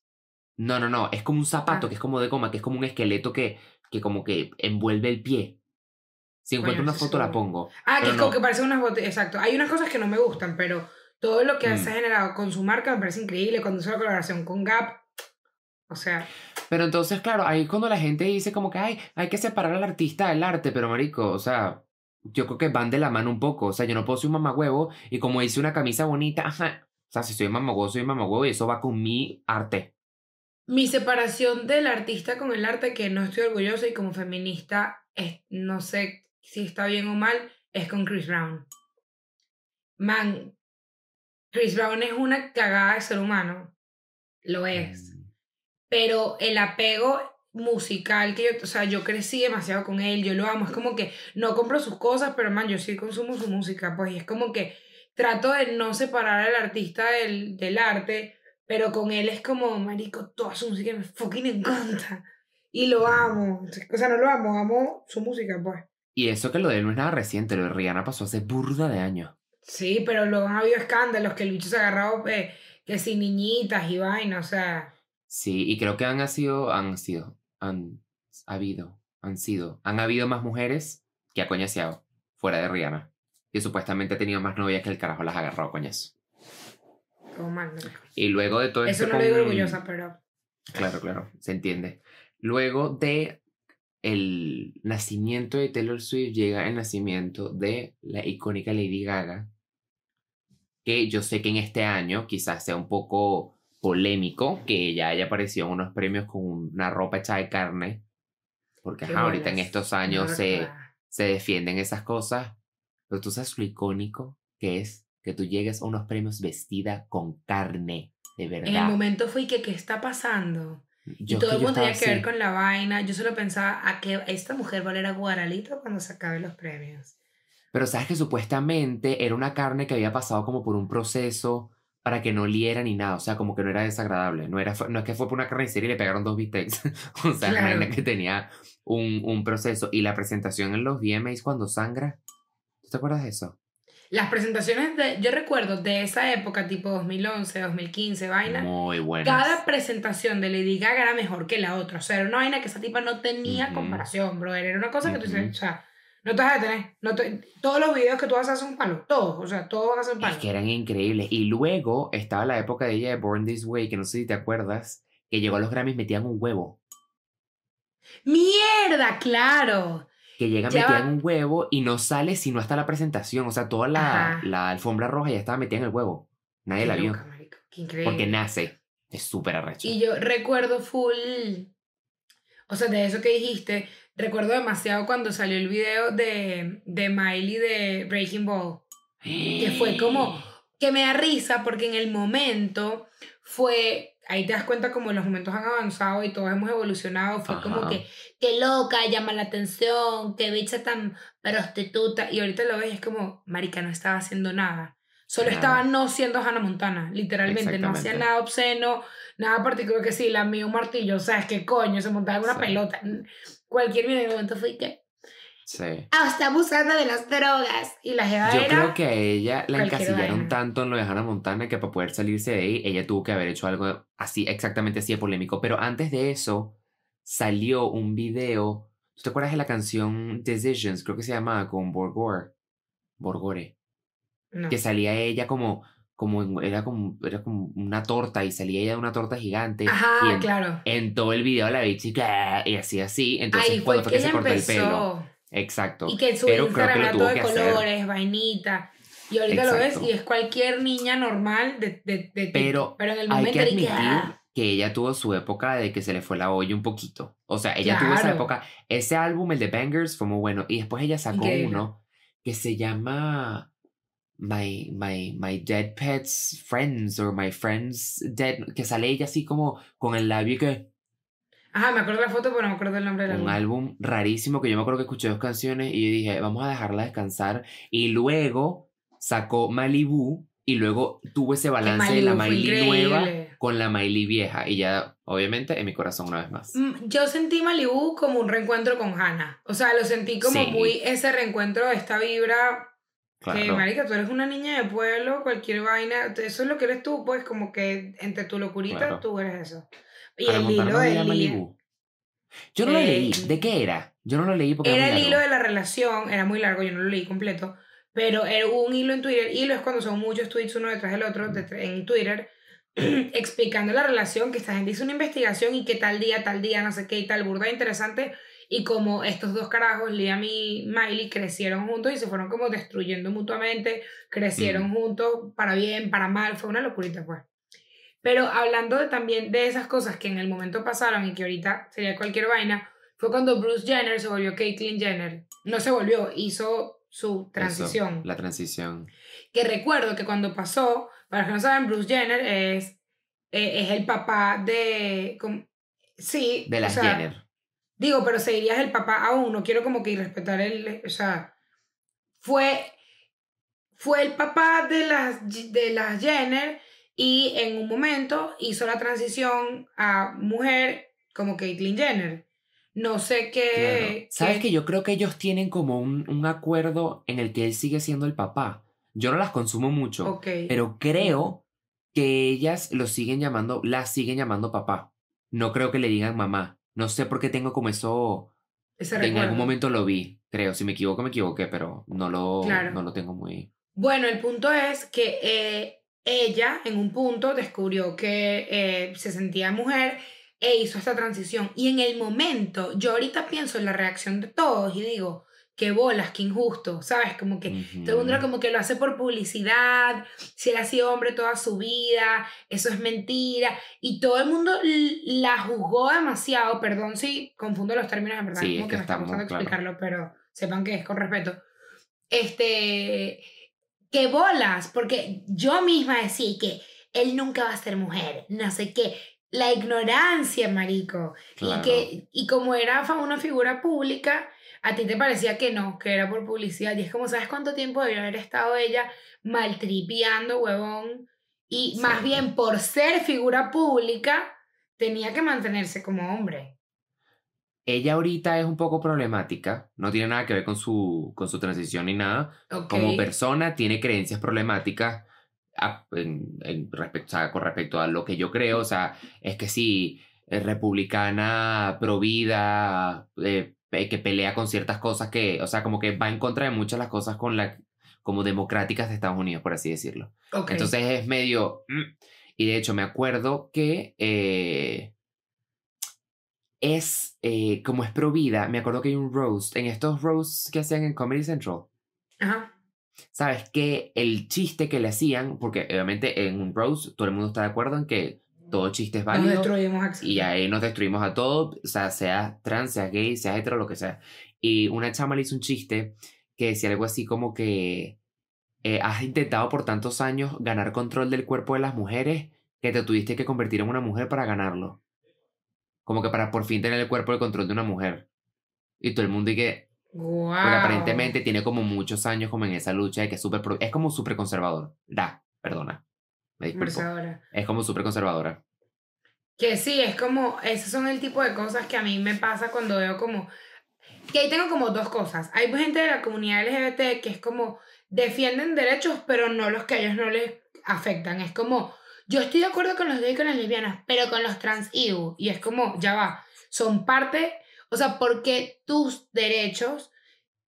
No, no, no, es como un zapato Ah. que es como de goma, que es como un esqueleto que, que como que envuelve el pie. Si encuentro una foto la pongo. Ah, que es como que parecen unas botellas. Exacto. Hay unas cosas que no me gustan, pero todo lo que Mm. se ha generado con su marca me parece increíble. Cuando hizo la colaboración con Gap. O sea, Pero entonces, claro, ahí es cuando la gente dice como que ay, hay que separar al artista del arte, pero marico, o sea, yo creo que van de la mano un poco. O sea, yo no puedo ser un mamagüevo y como hice una camisa bonita, ajá. O sea, si soy mamagüevo, soy mamagüevo y eso va con mi arte. mi separación del artista con el arte, que no estoy orgullosa y como feminista, es, no sé si está bien o mal, es con Chris Brown. Man, Chris Brown es una cagada de ser humano. Lo es. Pero el apego musical que yo, o sea, yo crecí demasiado con él, yo lo amo, es como que no compro sus cosas, pero man, yo sí consumo su música, pues y es como que trato de no separar al artista del, del arte, pero con él es como, marico, toda su música me fucking encanta. Y lo amo. O sea, no lo amo, amo su música, pues. Y eso que lo de él no es nada reciente, lo de Rihanna pasó hace burda de años. Sí, pero luego han habido escándalos que el bicho se ha agarrado eh, que sin niñitas y vaina, o sea. Sí, y creo que han sido, han sido, han habido, han sido, han habido más mujeres que ha coñaseado fuera de Rihanna. Que supuestamente ha tenido más novias que el carajo las ha agarrado a coñazo. Y luego de todo Eso esto no lo digo orgullosa, pero. Claro, claro, se entiende. Luego de el nacimiento de Taylor Swift llega el nacimiento de la icónica Lady Gaga, que yo sé que en este año quizás sea un poco polémico que ella haya aparecido en unos premios con una ropa hecha de carne, porque ajá, ahorita en estos años se, se defienden esas cosas, pero tú sabes lo icónico que es que tú llegues a unos premios vestida con carne, de verdad. En el momento fue que, ¿qué está pasando? Yo y todo el mundo tenía que ver así. con la vaina. Yo solo pensaba a que esta mujer va a guaralito cuando se acaben los premios. Pero sabes que supuestamente era una carne que había pasado como por un proceso para que no oliera ni nada, o sea, como que no era desagradable, no, era, no es que fue por una carnicería y le pegaron dos bistecs, o sea, Claro. era que tenía un, un proceso. Y la presentación en los VMAs cuando sangra, ¿tú te acuerdas de eso? Las presentaciones de, yo recuerdo de esa época, tipo 2011, 2015, vaina. Muy buenas. Cada presentación de Lady Gaga era mejor que la otra. O sea, era una vaina que esa tipa no tenía Ujú. comparación, bro. Era una cosa que tú dices, o sea, no te vas a detener. No te- todos los videos que tú vas a hacer un palo. Todos, o sea, todos hacen palo. Es que eran increíbles. Y luego estaba la época de ella de Born This Way, que no sé si te acuerdas, que llegó a los Grammys metían un huevo. ¡Mierda! ¡Claro! Que llegan, Ya metían va. un huevo y no sale sino hasta la presentación. O sea, toda la, alfombra roja ya estaba metida en el huevo. Nadie Qué la vio. loca, Qué increíble. Porque nace. Es súper arrecho. Y yo recuerdo full, o sea, de eso que dijiste, recuerdo demasiado cuando salió el video de, de Miley de Breaking Ball, que fue como, que me da risa porque en el momento fue, ahí te das cuenta como los momentos han avanzado y todos hemos evolucionado, fue como Ajá. que, qué loca, llama la atención, qué bicha tan prostituta, y ahorita lo ves y es como, marica, no estaba haciendo nada. Solo Nada. estaba no siendo Hannah Montana, literalmente. No hacía nada obsceno, nada particular que sí, la mía un martillo, o sea, es que coño, se montaba en una pelota. Cualquier momento fue que, Sí. ah, está abusando de las drogas. Y la jeva Yo era, creo que a ella la encasillaron vaina. tanto en lo de Hannah Montana que para poder salirse de ahí, ella tuvo que haber hecho algo así, exactamente así de polémico. Pero antes de eso, salió un video. ¿Tú te acuerdas de la canción Decisions? Creo que se llamaba con Borgore. Borgore. no. Que salía ella como. Como en- era, como era como una torta y salía ella de una torta gigante. y Ajá, en, claro. en todo el video la vi chica y así así. Entonces, fue cuando fue que que se cortó el pelo. empezó. Exacto. Y que su Pero Instagram que era todo de que hacer. colores, vainita. Y ahorita lo ves Exacto. y es cualquier niña normal de, de, de Pero pero en el Hay momento que era que, admitir ah, que ella tuvo su época de que se le fue la olla un poquito. O sea, ella tuvo esa Claro. época. Ese álbum, el de Bangers, fue muy bueno. Y después ella sacó Increíble. uno que se llama My, My, My Dead Pets Friends or My Friends Dead. Que sale ella así como con el labio que. Ajá, me acuerdo de la foto, pero no me acuerdo del nombre del Un álbum. álbum rarísimo que yo me acuerdo que escuché dos canciones y yo dije, vamos a dejarla descansar. Y luego sacó Malibu y luego tuvo ese balance de la Miley nueva con la Miley vieja. Y ya, obviamente, en mi corazón una vez más. Mm, Yo sentí Malibu como un reencuentro con Hannah. O sea, lo sentí como Sí. muy ese reencuentro esta vibra que, Claro. marica, tú eres una niña de pueblo, cualquier vaina. Eso es lo que eres tú, pues, como que entre tu locurita Claro. tú eres eso. Y el hilo de Malibu. Yo no lo Eh, leí. ¿De qué era? Yo no lo leí porque Era era el hilo de la relación, era muy largo, yo no lo leí completo, pero era un hilo en Twitter. Hilo es cuando son muchos tweets uno detrás del otro en Twitter, explicando la relación, que esta gente hizo una investigación y que tal día, tal día, no sé qué y tal, burda interesante. Y como estos dos carajos, Liam y Miley, crecieron juntos y se fueron como destruyendo mutuamente, crecieron juntos para bien, para mal, fue una locurita, pues. Pero hablando de, también de esas cosas que en el momento pasaron y que ahorita sería cualquier vaina, fue cuando Bruce Jenner se volvió Caitlyn Jenner. No se volvió, hizo su Eso, transición. la transición. Que recuerdo que cuando pasó, para los que no saben, Bruce Jenner es, eh, es el papá de... sí. De o las sea, Jenner. Digo, pero seguirías el papá aún, no quiero como que irrespetar el... O sea, fue, fue el papá de las, de las Jenner y en un momento hizo la transición a mujer como Caitlyn Jenner. No sé qué... Claro. ¿Sabes qué- que yo creo que ellos tienen como un, un acuerdo en el que él sigue siendo el papá? Yo no las consumo mucho, Ok. pero creo que ellas lo siguen llamando, las siguen llamando papá. No creo que le digan mamá. No sé por qué tengo como eso. Ese En algún momento lo vi, creo. Si me equivoco, me equivoqué, pero no lo, Claro. no lo tengo muy. Bueno, el punto es que eh, ella en un punto descubrió que eh, se sentía mujer e hizo esta transición. Y en el momento, yo ahorita pienso en la reacción de todos y digo, qué bolas, qué injusto, ¿sabes? Como que todo el mundo como que lo hace por publicidad, si él ha sido hombre toda su vida, eso es mentira. Y todo el mundo la juzgó demasiado, perdón si confundo los términos, en verdad, Sí, como es que que me está estamos, costando claro. explicarlo, pero sepan que es con respeto. Este, qué bolas, porque yo misma decía que él nunca va a ser mujer, no sé qué. La ignorancia, marico. Claro. Y, que, y como era una figura pública, a ti te parecía que no, que era por publicidad. Y es como, ¿sabes cuánto tiempo debió haber estado ella maltripeando, huevón? Y más Sí. bien por ser figura pública, tenía que mantenerse como hombre. Ella ahorita es un poco problemática, no tiene nada que ver con su, con su transición ni nada. Como persona tiene creencias problemáticas a- en, en respecto, o sea, con respecto a lo que yo creo. O sea, es que sí, es republicana, pro vida, eh, que pelea con ciertas cosas que, o sea, como que va en contra de muchas las cosas con la, como democráticas de Estados Unidos, por así decirlo. Ok. Entonces es medio... mm. Y de hecho me acuerdo que eh, es, eh, como es pro vida, me acuerdo que hay un roast, en estos roasts que hacían en Comedy Central, Ajá. ¿sabes? Que el chiste que le hacían, porque obviamente en un roast todo el mundo está de acuerdo en que todo chiste es Nos válido Axel. y ahí nos destruimos a todos, o sea, sea trans, sea gay, sea hetero, lo que sea. Y una chama le hizo un chiste que decía algo así como que eh, has intentado por tantos años ganar control del cuerpo de las mujeres que te tuviste que convertir en una mujer para ganarlo. Como que para por fin tener el cuerpo de control de una mujer. Y todo el mundo y que, Wow. porque aparentemente tiene como muchos años como en esa lucha de que es súper, es como súper conservador. Da, perdona. Me disculpo. Conversadora. Es como súper conservadora. Que sí, es como, esos son el tipo de cosas que a mí me pasa cuando veo como, que ahí tengo como dos cosas. Hay gente de la comunidad LGBT que es como, defienden derechos, pero no los que a ellos no les afectan. Es como, yo estoy de acuerdo con los gays y con las lesbianas, pero con los trans ew. Y es como, ya va, son parte, o sea, porque tus derechos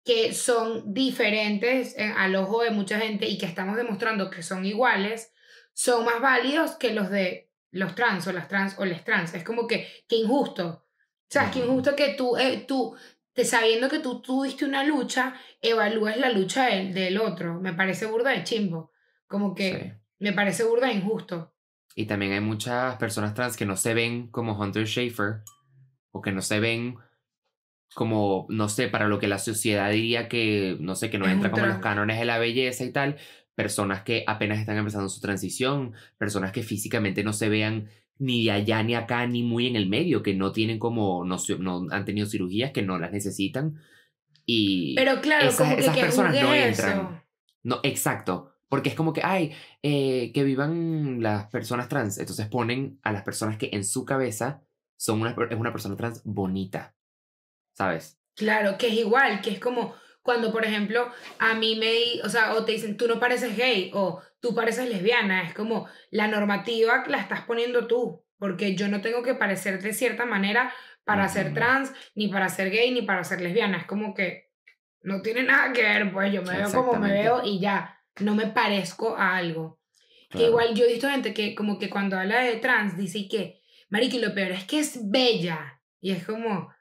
que son diferentes en- al ojo de mucha gente y que estamos demostrando que son iguales, son más válidos que los de los trans o las trans o les trans. Es como que, que injusto. O sea, es que injusto que tú, eh, tú te, sabiendo que tú tuviste una lucha, evalúes la lucha del, del otro. Me parece burda de chimbo. Como que Sí. me parece burda de injusto. Y también hay muchas personas trans que no se ven como Hunter Schafer o que no se ven como, no sé, para lo que la sociedad diría que, no sé, que no Es entra como en los cánones de la belleza y tal. Personas que apenas están empezando su transición, personas que físicamente no se vean ni de allá ni acá ni muy en el medio, que no tienen como, no, no han tenido cirugías, que no las necesitan. Y Pero claro, esas- que, que personas no entran. eso. no, exacto. Porque es como que, ay, eh, que vivan las personas trans. Entonces ponen a las personas que en su cabeza son una, es una persona trans bonita. ¿Sabes? Claro, que es igual, que es como cuando, por ejemplo, a mí me, o sea, o te dicen, tú no pareces gay o tú pareces lesbiana, es como la normativa la estás poniendo tú, porque yo no tengo que parecer de cierta manera para ser trans, ni para ser gay, ni para ser lesbiana, es como que no tiene nada que ver, pues yo me veo como me veo y ya, no me parezco a algo. Que igual yo he visto gente que como que cuando habla de trans dice que, mariqui, lo peor es que es bella. Y es como,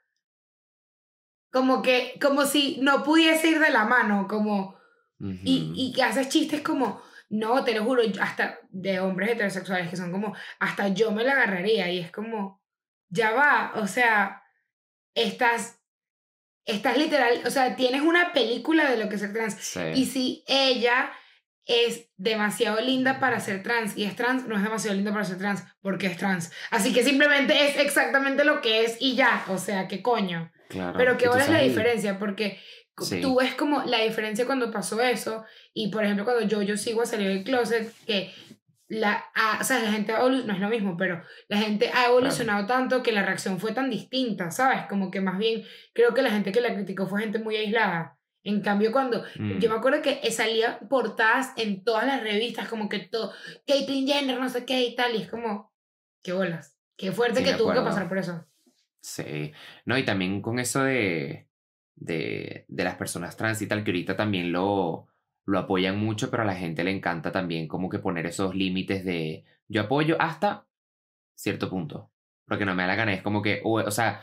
como que, como si no pudiese ir de la mano, como, y, Ujú. y que haces chistes como, no, te lo juro, hasta de hombres heterosexuales que son como, hasta yo me la agarraría. Y es como, ya va, o sea, estás, estás literal, o sea, tienes una película de lo que es ser trans. Sí. Y si ella es demasiado linda para ser trans y es trans, no es demasiado linda para ser trans porque es trans. Así que simplemente es exactamente lo que es y ya. O sea, ¿qué coño? Claro. Pero ¿qué Y tú cuál es la sabes- diferencia? Porque Sí. tú ves como la diferencia cuando pasó eso y por ejemplo cuando yo, yo sigo a salir del closet que la, ah, o sea, la gente ha no es lo mismo, pero la gente ha evolucionado tanto que la reacción fue tan distinta, ¿sabes? Como que más bien creo que la gente que la criticó fue gente muy aislada. En cambio, cuando Mm. yo me acuerdo que salía portadas en todas las revistas, como que todo, Caitlyn Jenner, no sé qué y tal, y es como, qué bolas, qué fuerte Sí, que tuvo que acuerdo. pasar por eso. Sí. No, y también con eso de, de, de las personas trans y tal, que ahorita también lo, lo apoyan mucho, pero a la gente le encanta también como que poner esos límites de yo apoyo hasta cierto punto. Porque no me da la gana, es como que, o, o sea,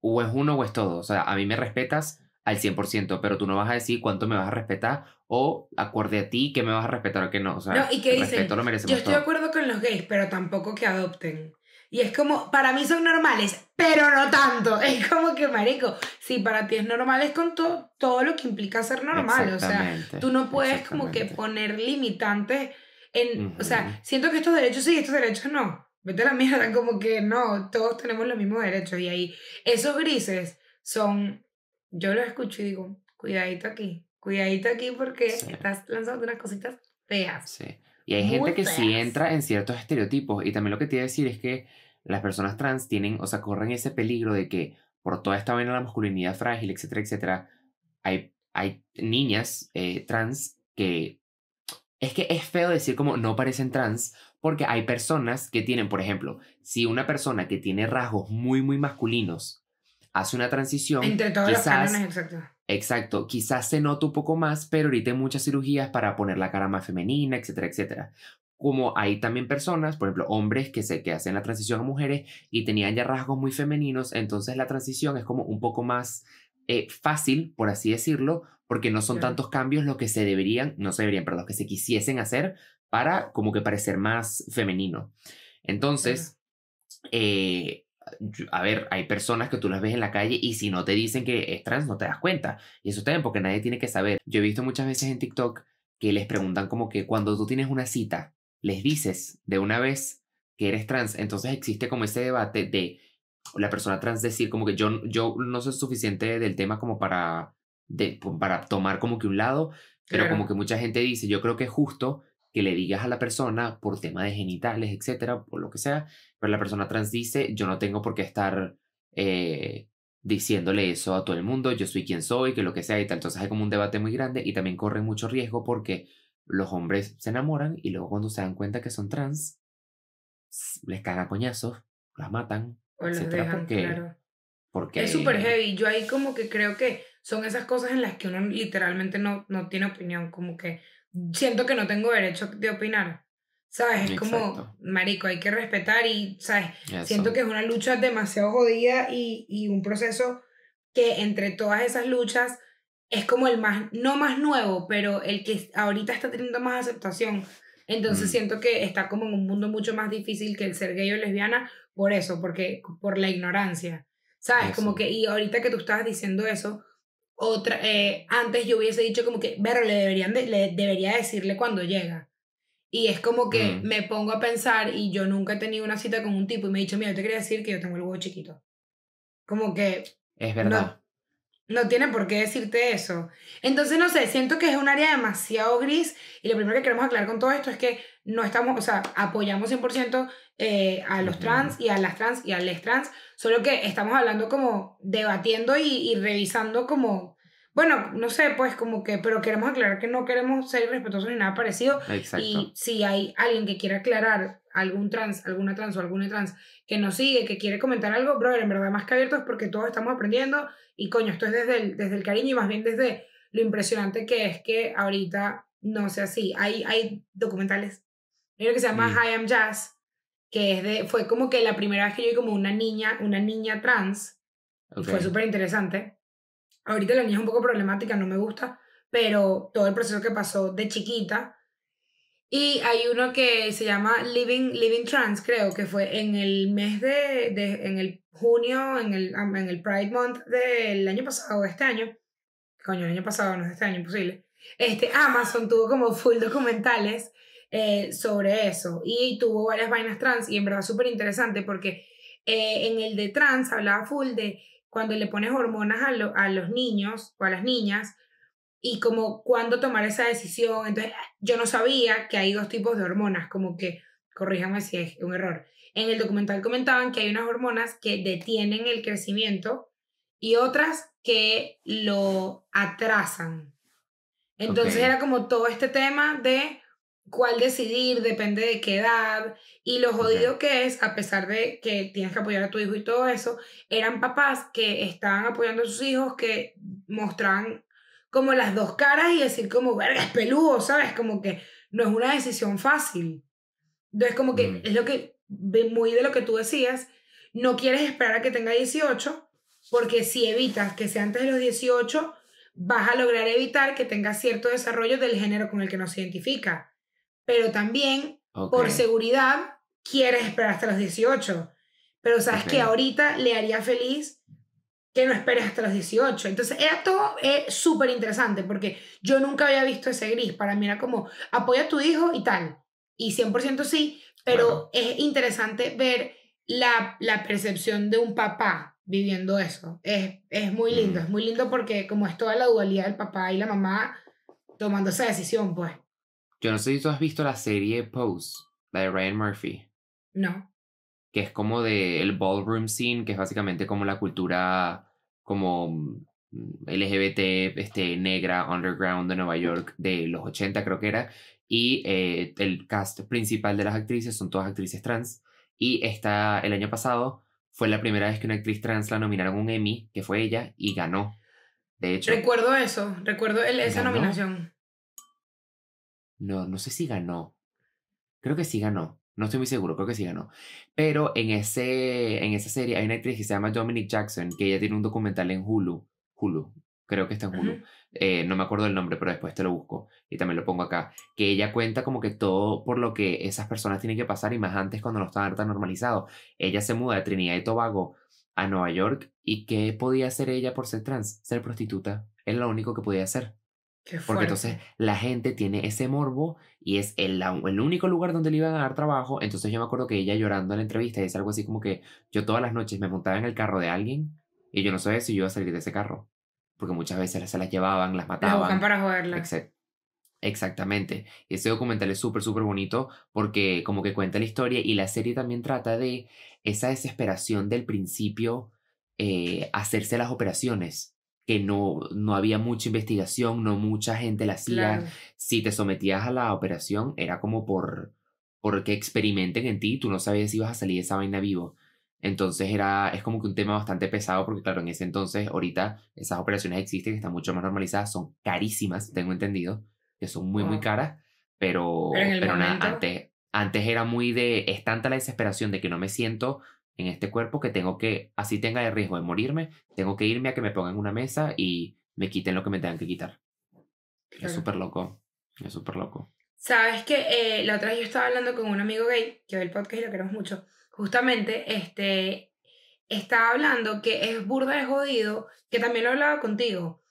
o es uno o es todo. O sea, a mí me respetas al 100%, pero tú no vas a decir cuánto me vas a respetar o acorde a ti que me vas a respetar o que no. O sea, No, ¿y qué el dicen? respeto lo merecemos Yo estoy de acuerdo con los gays, pero tampoco que adopten. Y es como, para mí son normales, pero no tanto. Es como que, marico, si para ti es normal, es con to- todo lo que implica ser normal. O sea, tú no puedes como que poner limitantes en, o sea, siento que estos derechos sí, estos derechos no. Vete a la mierda, como que no, todos tenemos los mismos derechos. Y ahí, esos grises son, yo los escucho y digo, cuidadito aquí, cuidadito aquí porque Sí. estás lanzando unas cositas feas. Sí. Y hay Muy gente que sí entra en ciertos estereotipos. Y también lo que te iba a decir es que las personas trans tienen, o sea, corren ese peligro de que por toda esta vaina de la masculinidad frágil, etcétera, etcétera, hay, hay niñas eh, trans que... Es que es feo decir como no parecen trans, porque hay personas que tienen, por ejemplo, si una persona que tiene rasgos muy, muy masculinos hace una transición, Entre todos los quizás, cánones, exacto. Exacto, quizás se nota un poco más, pero ahorita hay muchas cirugías para poner la cara más femenina, etcétera, etcétera. Como hay también personas, por ejemplo, hombres que, se, que hacen la transición a mujeres y tenían ya rasgos muy femeninos, entonces la transición es como un poco más eh, fácil, por así decirlo, porque no son tantos cambios los que se deberían, no se deberían, perdón, que se quisiesen hacer para como que parecer más femenino. Entonces, eh, a ver, hay personas que tú las ves en la calle y si no te dicen que es trans, no te das cuenta. Y eso bien porque nadie tiene que saber. Yo he visto muchas veces en TikTok que les preguntan como que cuando tú tienes una cita, les dices de una vez que eres trans. Entonces existe como ese debate de la persona trans decir como que yo, yo no soy suficiente del tema como para, de, para tomar como que un lado, pero Claro. como que mucha gente dice, yo creo que es justo que le digas a la persona por tema de genitales, etcétera, por lo que sea, pero la persona trans dice, yo no tengo por qué estar eh, diciéndole eso a todo el mundo, yo soy quien soy, que lo que sea y tal. Entonces hay como un debate muy grande y también corre mucho riesgo porque los hombres se enamoran y luego cuando se dan cuenta que son trans, les cagan coñazos, las matan, O etcétera, dejan, porque, claro. porque Es súper heavy. Yo ahí como que creo que son esas cosas en las que uno literalmente no, no tiene opinión. Como que siento que no tengo derecho de opinar. ¿Sabes? Es como, Exacto. marico, hay que respetar y, ¿sabes? eso. Siento que es una lucha demasiado jodida y, y un proceso que entre todas esas luchas es como el más, no más nuevo, pero el que ahorita está teniendo más aceptación. Entonces Mm. siento que está como en un mundo mucho más difícil que el ser gay o lesbiana por eso, porque por la ignorancia. ¿Sabes? Como Eso. que, y ahorita que tú estabas diciendo eso, otra, eh, antes yo hubiese dicho como que, pero le deberían de- le debería decirle cuando llega. Y es como que Mm. me pongo a pensar y yo nunca he tenido una cita con un tipo y me he dicho, mira, yo te quería decir que yo tengo el huevo chiquito. Como que Es verdad. No tiene por qué decirte eso. Entonces, no sé, siento que es un área demasiado gris y lo primero que queremos aclarar con todo esto es que no estamos, o sea, apoyamos 100% eh, a los trans y a las trans y a les trans, solo que estamos hablando como debatiendo y, y revisando como, bueno, no sé, pues como que, pero queremos aclarar que no queremos ser irrespetuosos ni nada parecido Exacto. y si hay alguien que quiera aclarar, algún trans, alguna trans o alguna trans que nos sigue, que quiere comentar algo, brother, en verdad más que abiertos porque todos estamos aprendiendo y coño, esto es desde el, desde el cariño y más bien desde lo impresionante que es que ahorita no sea así. Hay, hay documentales. Hay uno que se llama Mm. I Am Jazz, que es de, fue como que la primera vez que yo vi como una niña, una niña trans, y fue súper interesante. Ahorita la niña es un poco problemática, no me gusta, pero todo el proceso que pasó de chiquita. Y hay uno que se llama Living, Living Trans, creo que fue en el mes de, de en el junio, en el, en el Pride Month del año pasado, de este año. Coño, el año pasado, no es este año, imposible. Este, Amazon tuvo como full documentales eh, sobre eso y tuvo varias vainas trans y en verdad súper interesante porque eh, en el de trans hablaba full de cuando le pones hormonas a, a los niños o a las niñas y como cuándo tomar esa decisión. Entonces, yo no sabía que hay dos tipos de hormonas, como que, corríjame si es un error. En el documental comentaban que hay unas hormonas que detienen el crecimiento y otras que lo atrasan. Entonces era como todo este tema de cuál decidir, depende de qué edad. Y lo jodido que es, a pesar de que tienes que apoyar a tu hijo y todo eso, eran papás que estaban apoyando a sus hijos que mostraban como las dos caras y decir como, verga, es peludo, ¿sabes? Como que no es una decisión fácil. Entonces como que Mm. es lo que, muy de lo que tú decías, no quieres esperar a que tenga 18, porque si evitas que sea antes de los 18, vas a lograr evitar que tenga cierto desarrollo del género con el que no se identifica. Pero también por seguridad, quieres esperar hasta los 18. Pero sabes Ok. que ahorita le haría feliz que no esperes hasta los 18. Entonces, era todo eh, súper interesante porque yo nunca había visto ese gris. Para mí era como, apoya a tu hijo y tal. Y 100% sí, pero Claro. es interesante ver la, la percepción de un papá viviendo eso. Es, es muy lindo, Mm. es muy lindo porque como es toda la dualidad del papá y la mamá tomando esa decisión, pues. Yo no sé si tú has visto la serie Pose, la de Ryan Murphy. No. Que es como de el ballroom scene, que es básicamente como la cultura como mm, LGBT, este, negra, underground de Nueva York de los 80 creo que era. Y eh, el cast principal de las actrices son todas actrices trans. Y esta, el año pasado fue la primera vez que una actriz trans la nominaron a un Emmy, que fue ella, y ganó. De hecho. Recuerdo eso, recuerdo el, esa ¿Ganó? nominación. No, no sé si ganó. Creo que sí ganó. No estoy muy seguro, creo que sí ganó. Pero en, ese, en esa serie hay una actriz que se llama Dominic Jackson, que ella tiene un documental en Hulu. Hulu, creo que está en Hulu. Eh, no me acuerdo el nombre, pero después te lo busco y también lo pongo acá. Que ella cuenta como que todo por lo que esas personas tienen que pasar y más antes cuando no estaban tan normalizados. Ella se muda de Trinidad y Tobago a Nueva York y ¿qué podía hacer ella por ser trans? Ser prostituta. Es lo único que podía hacer. Porque entonces la gente tiene ese morbo y es el, el único lugar donde le iban a dar trabajo. Entonces yo me acuerdo que ella llorando en la entrevista dice algo así como que yo todas las noches me montaba en el carro de alguien y yo no sabía si yo iba a salir de ese carro. Porque muchas veces se las llevaban, las mataban. para joderla. Exact- Exactamente. Y ese documental es súper, súper bonito porque como que cuenta la historia y la serie también trata de esa desesperación del principio eh, hacerse las operaciones, que no, no había mucha investigación, no mucha gente la hacía. Claro. Si te sometías a la operación era como por porque experimenten en ti, tú no sabías si ibas a salir de esa vaina vivo. Entonces era, es como que un tema bastante pesado porque claro, en ese entonces, ahorita esas operaciones existen, están mucho más normalizadas, son carísimas, tengo entendido, que son muy, muy caras, pero, Pero nada, antes, antes era muy de, es tanta la desesperación de que no me siento en este cuerpo que tengo que, así tenga el riesgo de morirme, tengo que irme a que me pongan una mesa y me quiten lo que me tengan que quitar. Es súper loco, es súper loco. Sabes que eh, la otra vez yo estaba hablando con un amigo gay que ve el podcast y lo queremos mucho. Justamente, este, estaba hablando que es burda de jodido, que también lo hablaba contigo.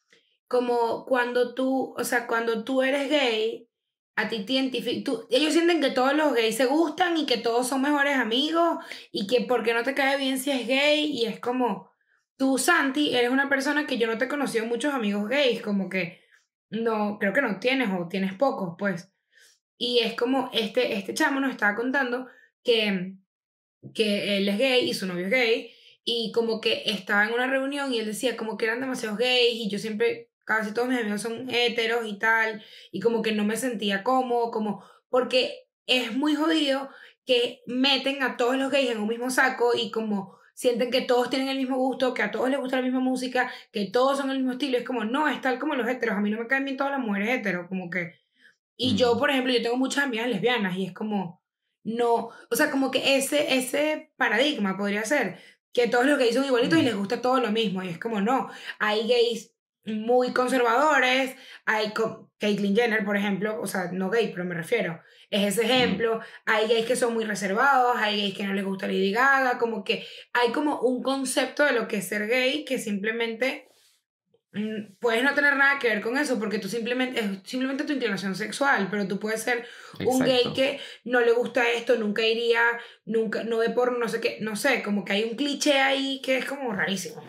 Como cuando tú, o sea, cuando tú eres gay, a ti te identifi- tú- ellos sienten que todos los gays se gustan y que todos son mejores amigos y que porque no te cae bien si es gay y es como, tú, Santi, eres una persona que yo no te he conocido muchos amigos gays, como que no, creo que no tienes o tienes pocos, pues. Y es como este, este chamo nos estaba contando que, que él es gay y su novio es gay y como que estaba en una reunión y él decía como que eran demasiados gays y yo siempre, casi todos mis amigos son heteros y tal y como que no me sentía cómodo, como porque es muy jodido que meten a todos los gays en un mismo saco y como sienten que todos tienen el mismo gusto, que a todos les gusta la misma música, que todos son el mismo estilo. Es como, no, es tal como los heteros. A mí no me caen bien todas las mujeres heteros, como que... Y yo, por ejemplo, yo tengo muchas amigas lesbianas y es como, no, o sea, como que ese, ese paradigma podría ser que todos los gays son igualitos y les gusta todo lo mismo. Y es como, no, hay gays muy conservadores, hay Caitlyn Jenner, por ejemplo, o sea, no gay, pero me refiero, es ese ejemplo, hay gays que son muy reservados, hay gays que no les gusta Lady Gaga, como que hay como un concepto de lo que es ser gay que simplemente mm, puedes no tener nada que ver con eso porque tú simplemente es simplemente tu inclinación sexual, pero tú puedes ser un gay que no le gusta esto, nunca iría, nunca no ve por no sé qué, no sé, como que hay un cliché ahí que es como rarísimo.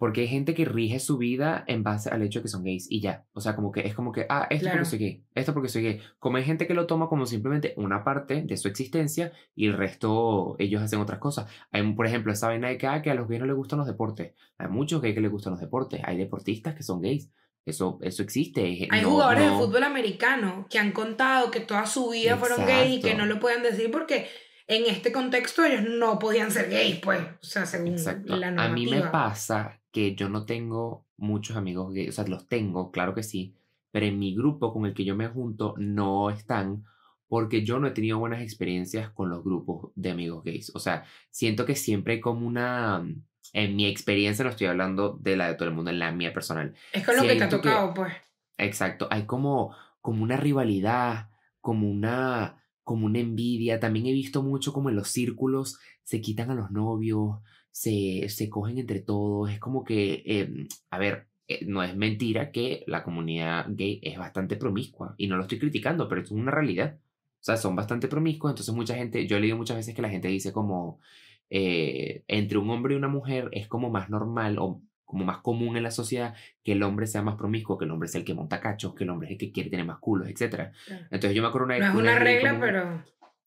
Porque hay gente que rige su vida en base al hecho de que son gays y ya. O sea, como que es como que, ah, esto Claro. porque soy gay, esto porque soy gay. Como hay gente que lo toma como simplemente una parte de su existencia y el resto ellos hacen otras cosas. Hay, por ejemplo, esa vaina de que, ah, que a los gays no les gustan los deportes. Hay muchos gays que les gustan los deportes. Hay deportistas que son gays. Eso, eso existe. Hay No- jugadores no- de fútbol americano que han contado que toda su vida fueron gays y que Exacto. no lo pueden decir porque en este contexto ellos no podían ser gays, pues, o sea, según Exacto. la A normativa. mí me pasa que yo no tengo muchos amigos gays, o sea, los tengo, claro que sí, pero en mi grupo con el que yo me junto no están porque yo no he tenido buenas experiencias con los grupos de amigos gays. O sea, siento que siempre hay como una, en mi experiencia, no estoy hablando de la de todo el mundo, en la mía personal. Es con lo que te ha que- tocado, pues. Exacto, hay como, como una rivalidad, como una, como una envidia. También he visto mucho como en los círculos se quitan a los novios, se, se cogen entre todos. Es como que, eh, a ver, eh, no es mentira que la comunidad gay es bastante promiscua y no lo estoy criticando, pero es una realidad. O sea, son bastante promiscuos, entonces mucha gente, yo he leído muchas veces que la gente dice como, eh, entre un hombre y una mujer es como más normal o como más común en la sociedad que el hombre sea más promiscuo, que el hombre sea el que monta cachos, que el hombre es el que quiere tener más culos, etc. Entonces yo me acuerdo una vez... No es una una regla, como- pero.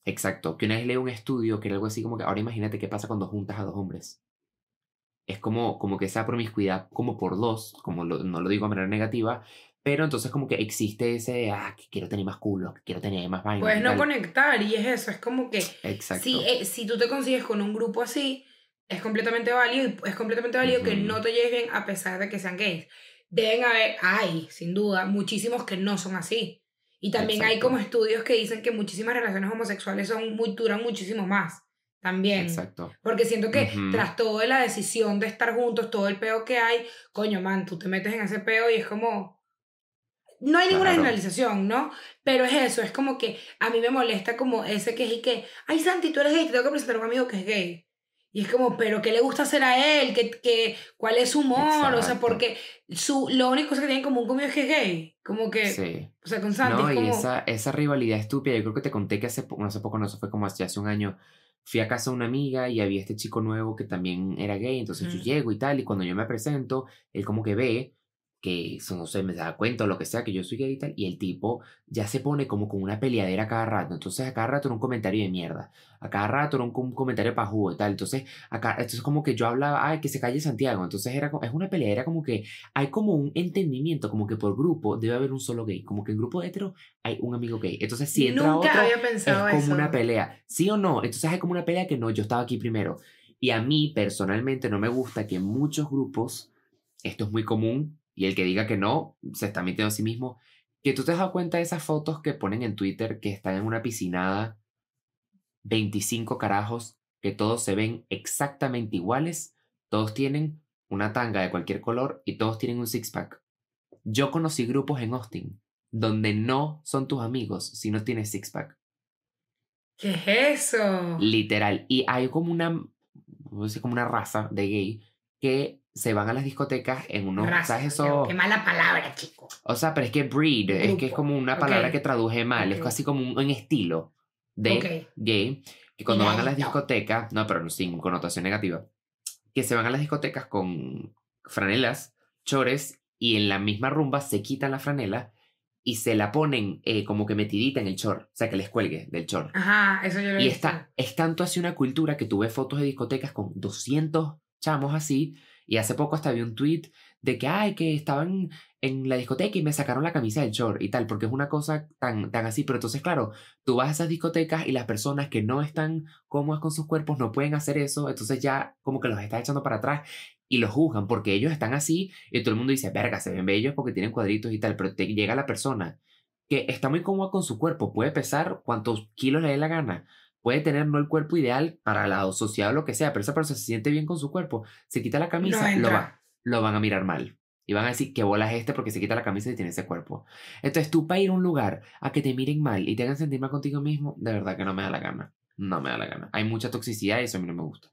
Exacto, que una vez leí un estudio que era algo así como que ahora imagínate qué pasa cuando juntas a dos hombres. Es como, como que esa promiscuidad como por dos, como lo- no lo digo de manera negativa, pero entonces como que existe ese, ah, que quiero tener más culo, que quiero tener más vainas. Puedes no tal. conectar y es eso, es como que Exacto. si, eh, si tú te consigues con un grupo así, es completamente válido y es completamente válido que no te lleves bien a pesar de que sean gays. Deben haber, hay, sin duda, muchísimos que no son así. Y también hay Exacto. como estudios que dicen que muchísimas relaciones homosexuales son muy, duran muchísimo más. También. Exacto. Porque siento que Ujú. tras toda la decisión de estar juntos, todo el peo que hay, coño, man, tú te metes en ese peo y es como... No hay ninguna Claro. generalización, ¿no? Pero es eso, es como que a mí me molesta como ese que es y que, ay Santi, tú eres gay, te tengo que presentar a un amigo que es gay. Y es como, pero ¿qué le gusta hacer a él? ¿Qué, qué, ¿Cuál es su humor? O sea, Exacto. porque su, lo único que tiene en común conmigo es que es gay. Como que, Sí. o sea, con Santi No, es y como... esa, esa rivalidad estúpida, yo creo que te conté que hace, no hace poco, no, eso fue como hace, hace un año, fui a casa de una amiga y había este chico nuevo que también era gay, entonces yo Ujú. llego y tal, y cuando yo me presento, él como que ve que, no sé, me da cuenta o lo que sea, que yo soy gay y tal, y el tipo ya se pone como con una peleadera a cada rato, entonces a cada rato era un comentario de mierda, a cada rato era un, un comentario pajugo y tal, entonces, acá, entonces como que yo hablaba, ay, que se calle Santiago, entonces era, es una peleadera como que hay como un entendimiento, como que por grupo debe haber un solo gay, como que en grupo hetero hay un amigo gay. Entonces, si entra Nunca otro, había es pensado como eso. una pelea. ¿Sí o no? Entonces hay como una pelea que no, yo estaba aquí primero. Y a mí personalmente no me gusta que muchos grupos, esto es muy común, y el que diga que no, se está mintiendo a sí mismo, que tú te has dado cuenta de esas fotos que ponen en Twitter que están en una piscinada, 25 carajos, que todos se ven exactamente iguales, todos tienen una tanga de cualquier color y todos tienen un six-pack. Yo conocí grupos en Austin donde no son tus amigos si no tienes six-pack. ¿Qué es eso? Literal. Y hay como una, como una raza de gay que se van a las discotecas en unos, Raza, ¿sabes eso? Qué mala palabra, chico. O sea, pero es que breed, es que es como una palabra que traduje mal, es casi como un, un estilo de Ok. gay, que cuando van a las discotecas, no, pero sin connotación negativa, que se van a las discotecas con franelas, chores, y en la misma rumba se quitan la franela y se la ponen eh, como que metidita en el chor, o sea, que les cuelgue del chor. Ajá, eso yo lo he Y visto. está, es tanto así una cultura que tuve fotos de discotecas con 200 chamos así. Y hace poco hasta vi un tweet de que, ay, que estaban en la discoteca y me sacaron la camisa del short y tal, porque es una cosa tan, tan así. Pero entonces, claro, tú vas a esas discotecas y las personas que no están cómodas con sus cuerpos no pueden hacer eso. Entonces ya como que los estás echando para atrás y los juzgan porque ellos están así y todo el mundo dice, verga, se ven bellos porque tienen cuadritos y tal. Pero te llega la persona que está muy cómoda con su cuerpo, puede pesar cuantos kilos le dé la gana, puede tener no el cuerpo ideal para la sociedad o lo que sea, pero esa persona se siente bien con su cuerpo, se quita la camisa, no lo, va- lo van a mirar mal. Y van a decir que bola es este porque se quita la camisa y tiene ese cuerpo. Entonces tú para ir a un lugar a que te miren mal y te hagan sentir mal contigo mismo, de verdad que no me da la gana. No me da la gana. Hay mucha toxicidad y eso a mí no me gusta.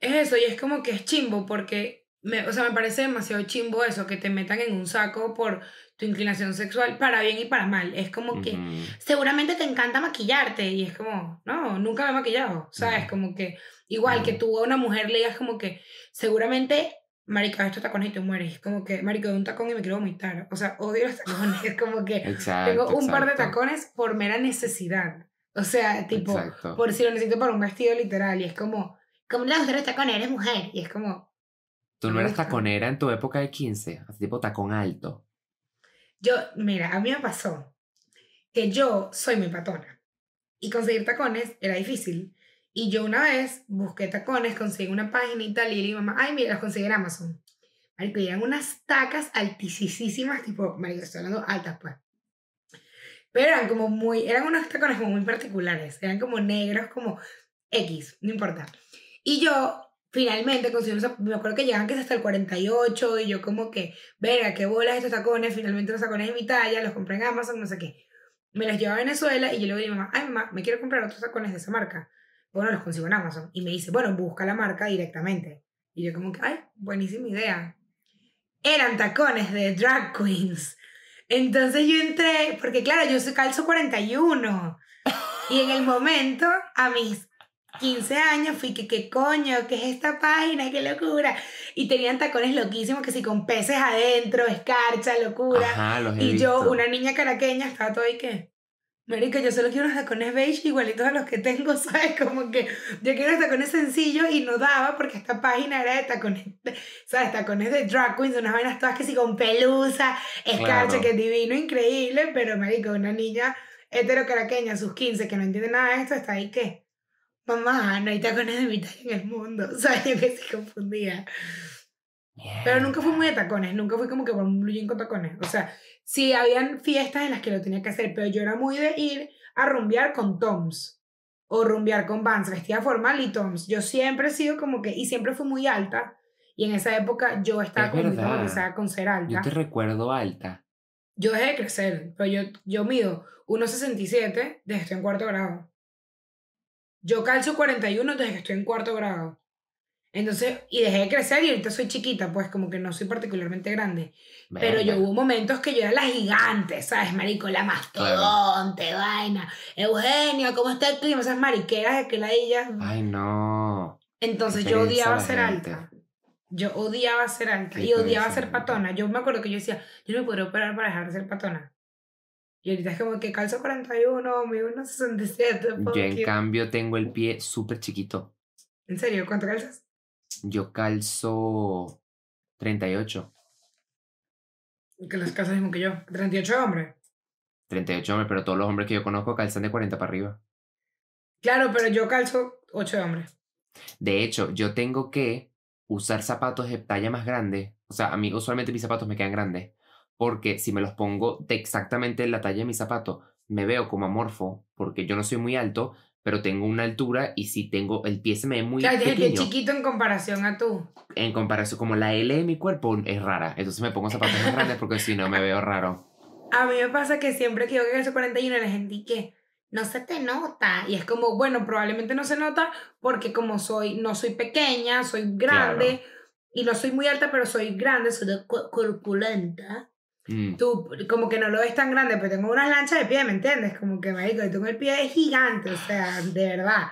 Es eso, y es como que es chimbo, porque, me, o sea, me parece demasiado chimbo eso, que te metan en un saco por tu inclinación sexual, para bien y para mal. Es como que seguramente te encanta maquillarte, y es como, no, nunca me he maquillado, ¿sabes? Ujú. Como que, igual que tú a una mujer le digas como que, seguramente, marica, estos tacones y te mueres. Es como que, marica, de un tacón y me quiero vomitar. O sea, odio los tacones. Es como que Exacto. tengo un par de tacones por mera necesidad. O sea, tipo, Exacto. por si lo necesito para un vestido literal. Y es como, ¿cómo le gustan los tacones? Eres mujer. Y es como, Tú no gusta. taconera en tu época de 15, así tipo tacón alto. Yo, mira, a mí me pasó que yo soy muy patona. Y conseguir tacones era difícil. Y yo una vez busqué tacones, conseguí una página y tal, y le dije mamá, ay, mira, los conseguí en Amazon. Marico, y eran unas tacas altísimas, tipo, marico, estoy hablando altas, pues. Pero eran como muy, eran unos tacones como muy particulares, eran como negros, como X, no importa. Y yo finalmente conseguí unos, zap- me acuerdo que llegaban que es hasta el 48 y yo como que, verga, qué bolas estos tacones, finalmente los tacones de mi talla, los compré en Amazon, no sé qué. Me los llevo a Venezuela y yo le digo a mi mamá, ay mamá, me quiero comprar otros tacones de esa marca. Bueno, los consigo en Amazon. Y me dice, bueno, busca la marca directamente. Y yo como que, ay, buenísima idea. Eran tacones de drag queens. Entonces yo entré, porque claro, yo soy calzo 41. Y en el momento, a mis 15 años fui que qué coño, qué es esta página, qué locura. Y tenían tacones loquísimos que sí, con peces adentro, escarcha, locura. Ajá, los he y yo, una niña caraqueña, estaba todo ahí que... Marica, yo solo quiero unos tacones beige igualitos a los que tengo, ¿sabes? Como que yo quiero unos tacones sencillos y no daba porque esta página era de tacones, de- ¿sabes? Tacones de drag queens, unas vainas todas que sí con pelusa, escarcha, Claro. que es divino, increíble, pero marica, una niña hetero caraqueña sus 15 que no entiende nada de esto, está ahí que, mamá, no hay tacones de mi talla en el mundo, ¿sabes? Yo que sí confundía. Pero nunca fui muy de tacones, nunca fui como que por un blue jean con tacones. O sea, sí habían fiestas en las que lo tenía que hacer, pero yo era muy de ir a rumbear con toms o rumbear con vans, vestida formal y toms. Yo siempre he sido como que, y siempre fui muy alta, y en esa época yo estaba traumatizada con ser alta. Yo te recuerdo alta. Yo dejé de crecer, pero yo, yo mido 1,67 desde estoy en cuarto grado. Yo calzo 41 desde que estoy en cuarto grado. Entonces, y dejé de crecer y ahorita soy chiquita, pues como que no soy particularmente grande. Pero yo hubo momentos que yo era la gigante, ¿sabes? Marico, la mastodonte, vaina. Eugenia, ¿cómo está el clima? Esas mariqueras de que la ella. Ay, no. Entonces yo odiaba ser gente. alta. Yo odiaba ser alta Qué y odiaba ser patona. Yo me acuerdo que yo decía, yo no me puedo operar para dejar de ser patona. Y ahorita es como que calzo 41, mido unos 67. fuck Yo en cambio tengo el pie súper chiquito. ¿En serio? ¿Cuánto calzas? Yo calzo 38. Que los calzas mismo que yo. 38 hombres. 38 hombres, pero todos los hombres que yo conozco calzan de 40 para arriba. Claro, pero yo calzo 8 hombres. De hecho, yo tengo que usar zapatos de talla más grande. O sea, a mí usualmente mis zapatos me quedan grandes. Porque si me los pongo de exactamente la talla de mi zapato, me veo como amorfo. Porque yo no soy muy alto, pero tengo una altura y si tengo el pie se me ve muy Claro, pequeño. chiquito en comparación a tú. En comparación, como la L de mi cuerpo es rara. Entonces me pongo zapatos más grandes porque si no me veo raro. A mí me pasa que siempre que yo calzo 41, la gente que no se te nota. Y es como, bueno, probablemente no se nota porque como soy, no soy pequeña, soy grande. Y no soy muy alta, pero soy grande, soy corpulenta. Mm. Tú como que no lo ves tan grande, pero tengo unas lanchas de pie, ¿me entiendes? Como que, marico, yo tengo el pie gigante, o sea, de verdad.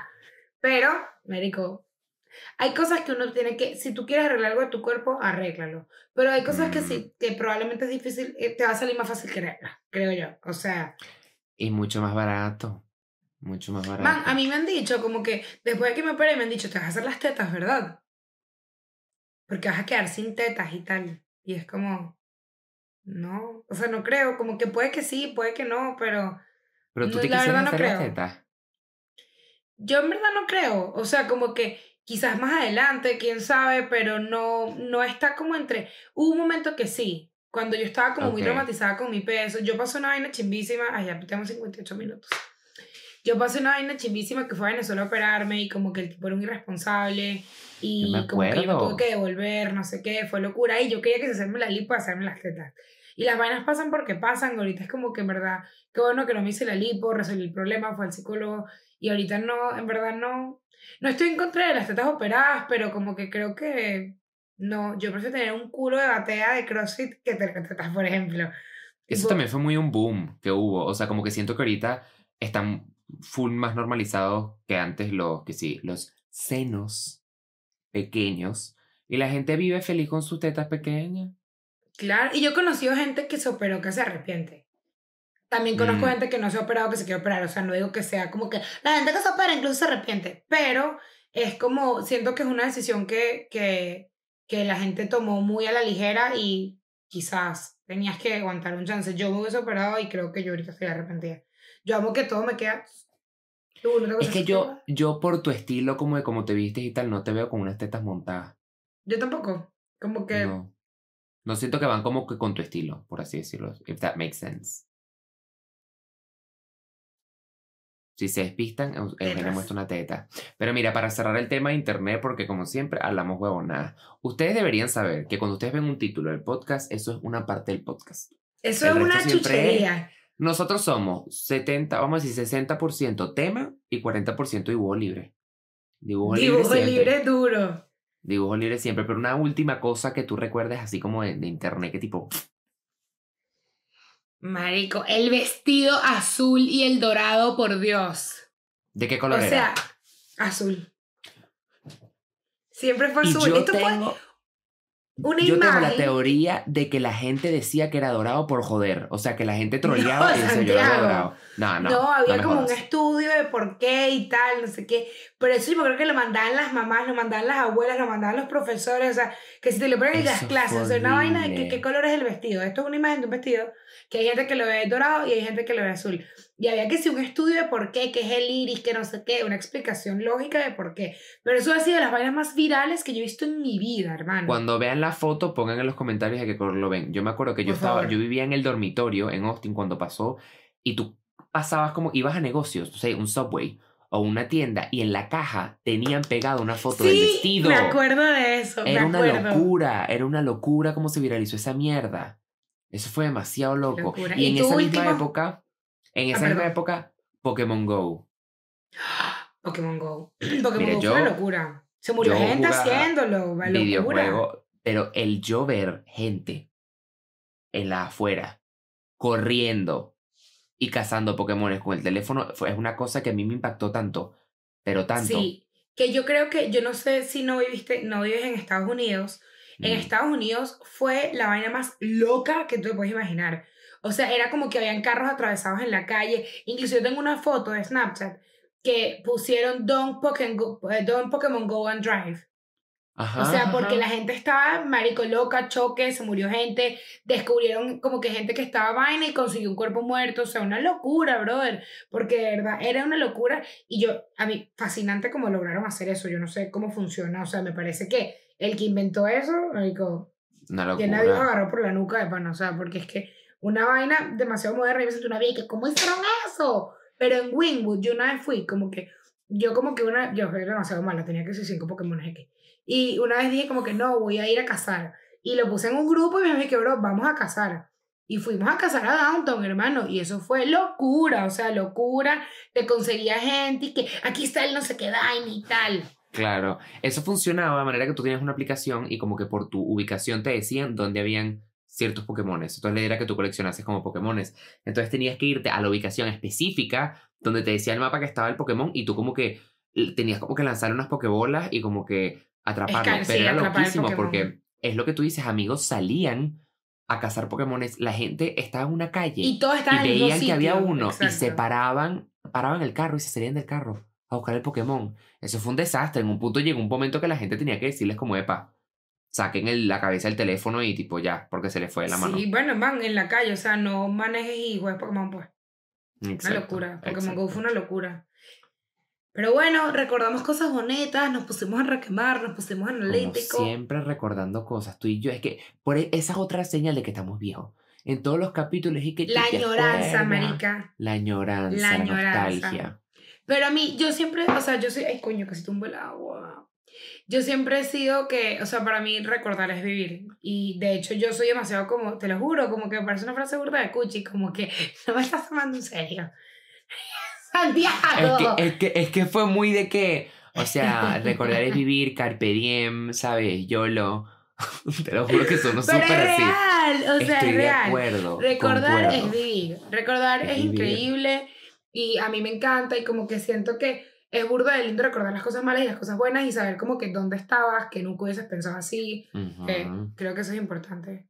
Pero, marico, hay cosas que uno tiene que, si tú quieres arreglar algo de tu cuerpo, arréglalo. Pero hay cosas que Mm. sí, que probablemente es difícil, eh, te va a salir más fácil quererlas, creo yo. O sea, Y mucho más barato. Mucho más barato. man, a mí me han dicho como que después de que me operé, me han dicho, te vas a hacer las tetas, ¿verdad? Porque vas a quedar sin tetas y tal. Y es como, no, o sea, no creo, como que puede que sí, puede que no, pero Pero tú no, te la verdad no creo. yo en verdad no creo. O sea, como que quizás más adelante, quién sabe, pero no, no está como entre. Hubo un momento que sí, cuando yo estaba como muy traumatizada con mi peso. Yo pasé una vaina chimbísima. Ay, ya tenemos 58 minutos. Yo pasé una vaina chimbísima que fue a Venezuela a operarme y como que el tipo era un irresponsable y me como que yo me tuve que devolver, no sé qué, fue locura. Y yo quería que se hacerme la lipo, hacerme las tetas. Y las vainas pasan porque pasan. Ahorita es como que en verdad, qué bueno que no me hice la lipo, resolví el problema, fue al psicólogo. Y ahorita no, en verdad no. No estoy en contra de las tetas operadas, pero como que creo que. No, yo prefiero tener un culo de batea de CrossFit que tener tetas, por ejemplo. Eso también fue muy un boom que hubo. O sea, como que siento que ahorita están full más normalizados que antes los, que sí, los senos pequeños. Y la gente vive feliz con sus tetas pequeñas. Claro, y yo he conocido gente que se operó que se arrepiente. También conozco Mm. gente que no se ha operado que se quiere operar. O sea, no digo que sea como que la gente que se opera incluso se arrepiente. Pero es como, siento que es una decisión que, que, que la gente tomó muy a la ligera y quizás tenías que aguantar un chance. Yo me hubiese operado y creo que yo ahorita estoy arrepentida. Yo amo que todo me queda. Tú, ¿no te Es que yo, yo por tu estilo, como de cómo te vistes y tal, no te veo con unas tetas montadas. Yo tampoco. Como que. No. No siento que van como que con tu estilo, por así decirlo. If that makes sense. Si se despistan, Eu- Eugenia muestra una teta. Pero mira, para cerrar el tema de internet, porque como siempre hablamos huevonadas. Ustedes deberían saber que cuando ustedes ven un título del podcast, eso es una parte del podcast. Eso el es una es- chuchería. Nosotros somos 70, vamos a decir 60% tema y 40% dibujo libre. Dibujo, Dibujo libre libre duro. Dibujo libre siempre, pero una última cosa que tú recuerdes así como de, de internet, que tipo, Marico, el vestido azul y el dorado, por Dios. ¿de qué O color era? sea, Azul. Siempre fue Y azul. yo Esto fue tengo, una yo tengo la imagen. teoría de que la gente decía que era dorado por joder. O sea, que la gente troleaba No, y decía yo era dorado. No, no. No, había me como un jodas. estudio de por qué y tal, no sé qué. Pero eso yo creo que lo mandaban las mamás, lo mandaban las abuelas, lo mandaban los profesores. O sea, que si te lo ponen en las clases, o sea, una vaina de que, qué color es el vestido. Esto es una imagen de un vestido que hay gente que lo ve dorado y hay gente que lo ve azul. Y había que si un estudio de por qué, que es el iris, que no sé qué, una explicación lógica de por qué. Pero eso ha sido de las vainas más virales que yo he visto en mi vida, hermano. Cuando vean la foto, pongan en los comentarios de qué color lo ven. Yo me acuerdo que yo Por estaba, favor. yo vivía en el dormitorio en Austin cuando pasó y tú pasabas como, ibas a negocios, no sé, un subway o una tienda y en la caja tenían pegado una foto del sí, vestido. me acuerdo de eso, Era me una acuerdo. locura, era una locura cómo se viralizó esa mierda. Eso fue demasiado loco. locura. Y ¿Y en esa último? misma época, en esa misma perdón. época, Pokémon Go. Pokémon Go. Pokémon Mira, Go yo- fue una locura. Se murió gente haciéndolo, locura. videojuego, pero el yo ver gente en la afuera corriendo y cazando Pokémones con el teléfono fue, es una cosa que a mí me impactó tanto, pero tanto. Sí, que yo creo que, yo no sé si no viviste, no vives en Estados Unidos. En Mm. Estados Unidos fue la vaina más loca que tú te puedes imaginar. O sea, era como que habían carros atravesados en la calle. Incluso yo tengo una foto de Snapchat que pusieron Don't Pokémon Go, eh, Don't Pokémon Go and Drive. Ajá, O sea, porque ajá. la gente estaba marico loca, choque, se murió gente, descubrieron como que gente que estaba vaina y consiguió un cuerpo muerto, o sea, una locura, brother, porque de verdad era una locura y yo, a mí, fascinante cómo lograron hacer eso, yo no sé cómo funciona, o sea, me parece que el que inventó eso, marico, Una que nadie lo locura. agarró por la nuca de pana, o sea, porque es que una vaina demasiado moderna y me sentí una vieja ¿cómo hicieron eso? Pero en Wingwood yo una vez fui, como que, yo como que una, yo era demasiado mala, tenía que ser cinco Pokémon X. Y una vez dije como que no, voy a ir a cazar. Y lo puse en un grupo y me dije que, bro, vamos a cazar. Y fuimos a cazar a Downton, hermano. Y eso fue locura, o sea, locura. Te conseguía gente y que aquí está el no sé qué daño y tal. Claro, eso funcionaba de manera que tú tenías una aplicación y como que por tu ubicación te decían dónde habían ciertos Pokémones. Entonces era que tú coleccionases como Pokémones. Entonces tenías que irte a la ubicación específica donde te decía el mapa que estaba el Pokémon y tú como que tenías como que lanzar unas Pokébolas y como que atraparlo. Pero sí, era loquísimo porque es lo que tú dices, amigos salían a cazar Pokémones. La gente estaba en una calle Y todo y estaba en el mismo veían que había uno y se paraban, paraban el carro y se salían del carro a buscar el Pokémon. Eso fue un desastre. En un punto llegó un momento que la gente tenía que decirles como, epa, saquen el- la cabeza del teléfono y tipo ya, porque se les fue de la mano. Sí, bueno, van en la calle, o sea, no manejes y juegues Pokémon, pues. Una Exacto, locura. Pokémon. Go fue una locura. Pero bueno, recordamos cosas bonitas, nos pusimos a requemar, nos pusimos Como analíticos. siempre recordando cosas, tú y yo. Es que por e- esa es otra señal de que estamos viejos. En todos los capítulos y que La añoranza, marica. La añoranza, La nostalgia. Pero a mí, yo siempre, o sea, yo soy, ay coño, casi tumbo el agua. Yo siempre he sido que, o sea, para mí recordar es vivir. Y de hecho yo soy demasiado como, te lo juro, como que me parece una frase burda de Cuchi, como que no me estás tomando en serio. Santiago. Es que, es, que, es que fue muy de que, o sea, recordar es vivir, carpe diem, ¿sabes? YOLO. Te lo juro que Pero súper es así. real, o sea, Estoy es de real. acuerdo. Recordar concuerdo. es vivir. Recordar Es es, vivir. increíble y a mí me encanta y como que siento que es burda de lindo recordar las cosas malas y las cosas buenas y saber como que dónde estabas, que nunca hubieses pensado así. Ujú. que creo que eso es importante.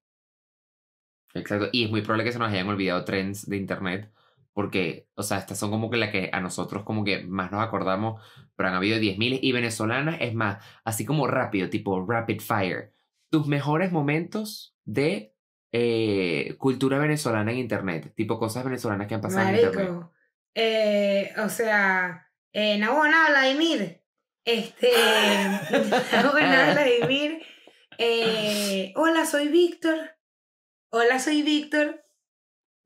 Exacto. Y es muy probable que se nos hayan olvidado trends de internet. Porque, o sea, estas son como que las que a nosotros como que más nos acordamos. Pero han habido 10.000 y venezolanas. Es más, así como rápido, tipo rapid fire. Tus mejores momentos de eh, cultura venezolana en internet. Tipo cosas venezolanas que han pasado en internet. Marico. Eh, o sea, eh, Nabona Vladimir. Este. Nabona Vladimir. Eh, hola, soy Víctor. Hola, soy Víctor.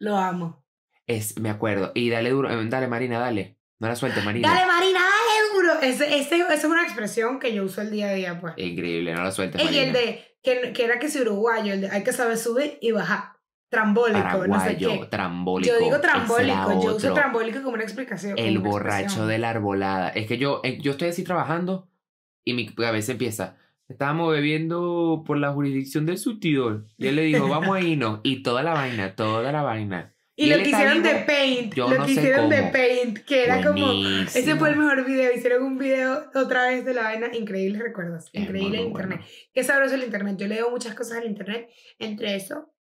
Lo amo. Es, me acuerdo. Y dale duro. eh, Dale, Marina, dale. No la sueltes, Marina. Dale, Marina, dale duro. Ese, ese, esa es una expresión que yo uso el día a día, pues. Increíble, no la sueltes, Y Marina. el de, que, que era que si uruguayo, el de hay que saber subir y bajar. Trambólico, no sé Paraguayo, qué. trambólico. Yo digo trambólico, yo uso trambólico como una explicación. El una borracho expresión. de la arbolada. Es que yo, eh, yo estoy así trabajando y mi cabeza empieza. Estábamos bebiendo por la jurisdicción del surtidor. Y él le dijo, vamos a irnos. Y toda la vaina, toda la vaina. Y, Y lo que hicieron de Paint, yo lo no que hicieron de. Paint, que era como... Ese fue el Buenísimo. mejor video. Hicieron un video otra vez de la vaina. Increíbles recuerdos. Increíble muy internet. bueno. Qué sabroso el internet. Yo leo muchas cosas al internet. Entre eso,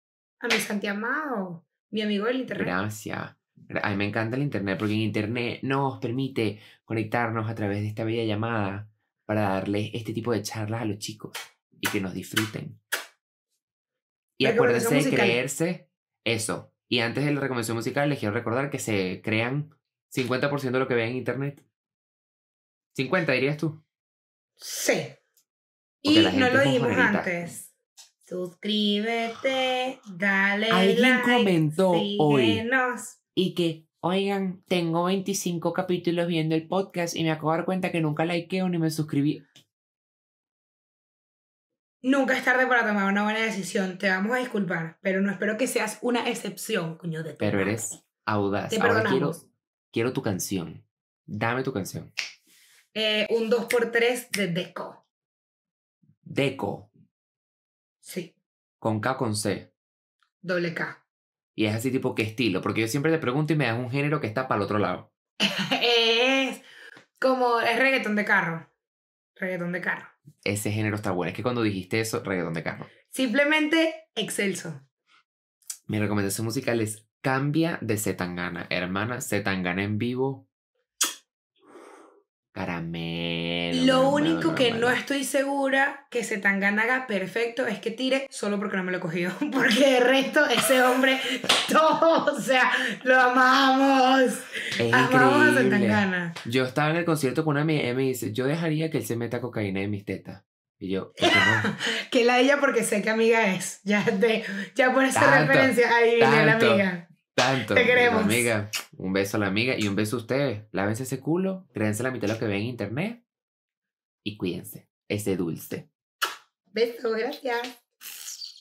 a mi Santi Amado, mi amigo del internet. Gracias. Gra- A mí me encanta el internet porque en internet nos permite conectarnos a través de esta bella llamada para darles este tipo de charlas a los chicos y que nos disfruten. Y acuérdense de creerse eso. Y antes de la recomendación musical, les quiero recordar que se crean 50% de lo que vean en internet. 50 dirías tú. Sí. Porque Y no lo dijimos antes. Suscríbete, dale Alguien like, comentó hoy. síguenos. Y que, oigan, tengo 25 capítulos viendo el podcast y me acabo de dar cuenta que nunca likeo ni me suscribí. Nunca es tarde para tomar una buena decisión. Te vamos a disculpar, pero no espero que seas una excepción, coño de Pero eres audaz. Te Ahora quiero tu canción. Dame tu canción. Eh, un 2x3 de Deco. Deco, Sí, con K con C. doble K. Y es así tipo, ¿qué estilo? Porque yo siempre te pregunto y me das un género que está para el otro lado. es como, es reggaetón de carro. Reggaetón de carro. Ese género está bueno. Es que cuando dijiste eso, reggaetón de carro. Simplemente excelso. Mi recomendación musical es Cambia de Zetangana. Hermana, Zetangana en vivo. Caramelo. Lo caramelo, único que no estoy segura que se tan haga perfecto es que tire solo porque no me lo he cogido. Porque de resto, ese hombre, todo, o sea, lo amamos. Es amamos a increíble. Zetangana. Yo estaba en el concierto con una amiga y me dice, yo dejaría que él se meta cocaína en mis tetas. Y yo, ¿por qué no? Que la ella porque sé que amiga es. Ya, de, ya por esa Tanto, referencia, ahí viene la amiga. Tanto. Te queremos. Amiga, un beso a la amiga y un beso a ustedes. Lávense ese culo, créanse la mitad de lo que ven en internet y cuídense. Ese dulce. Besos, gracias.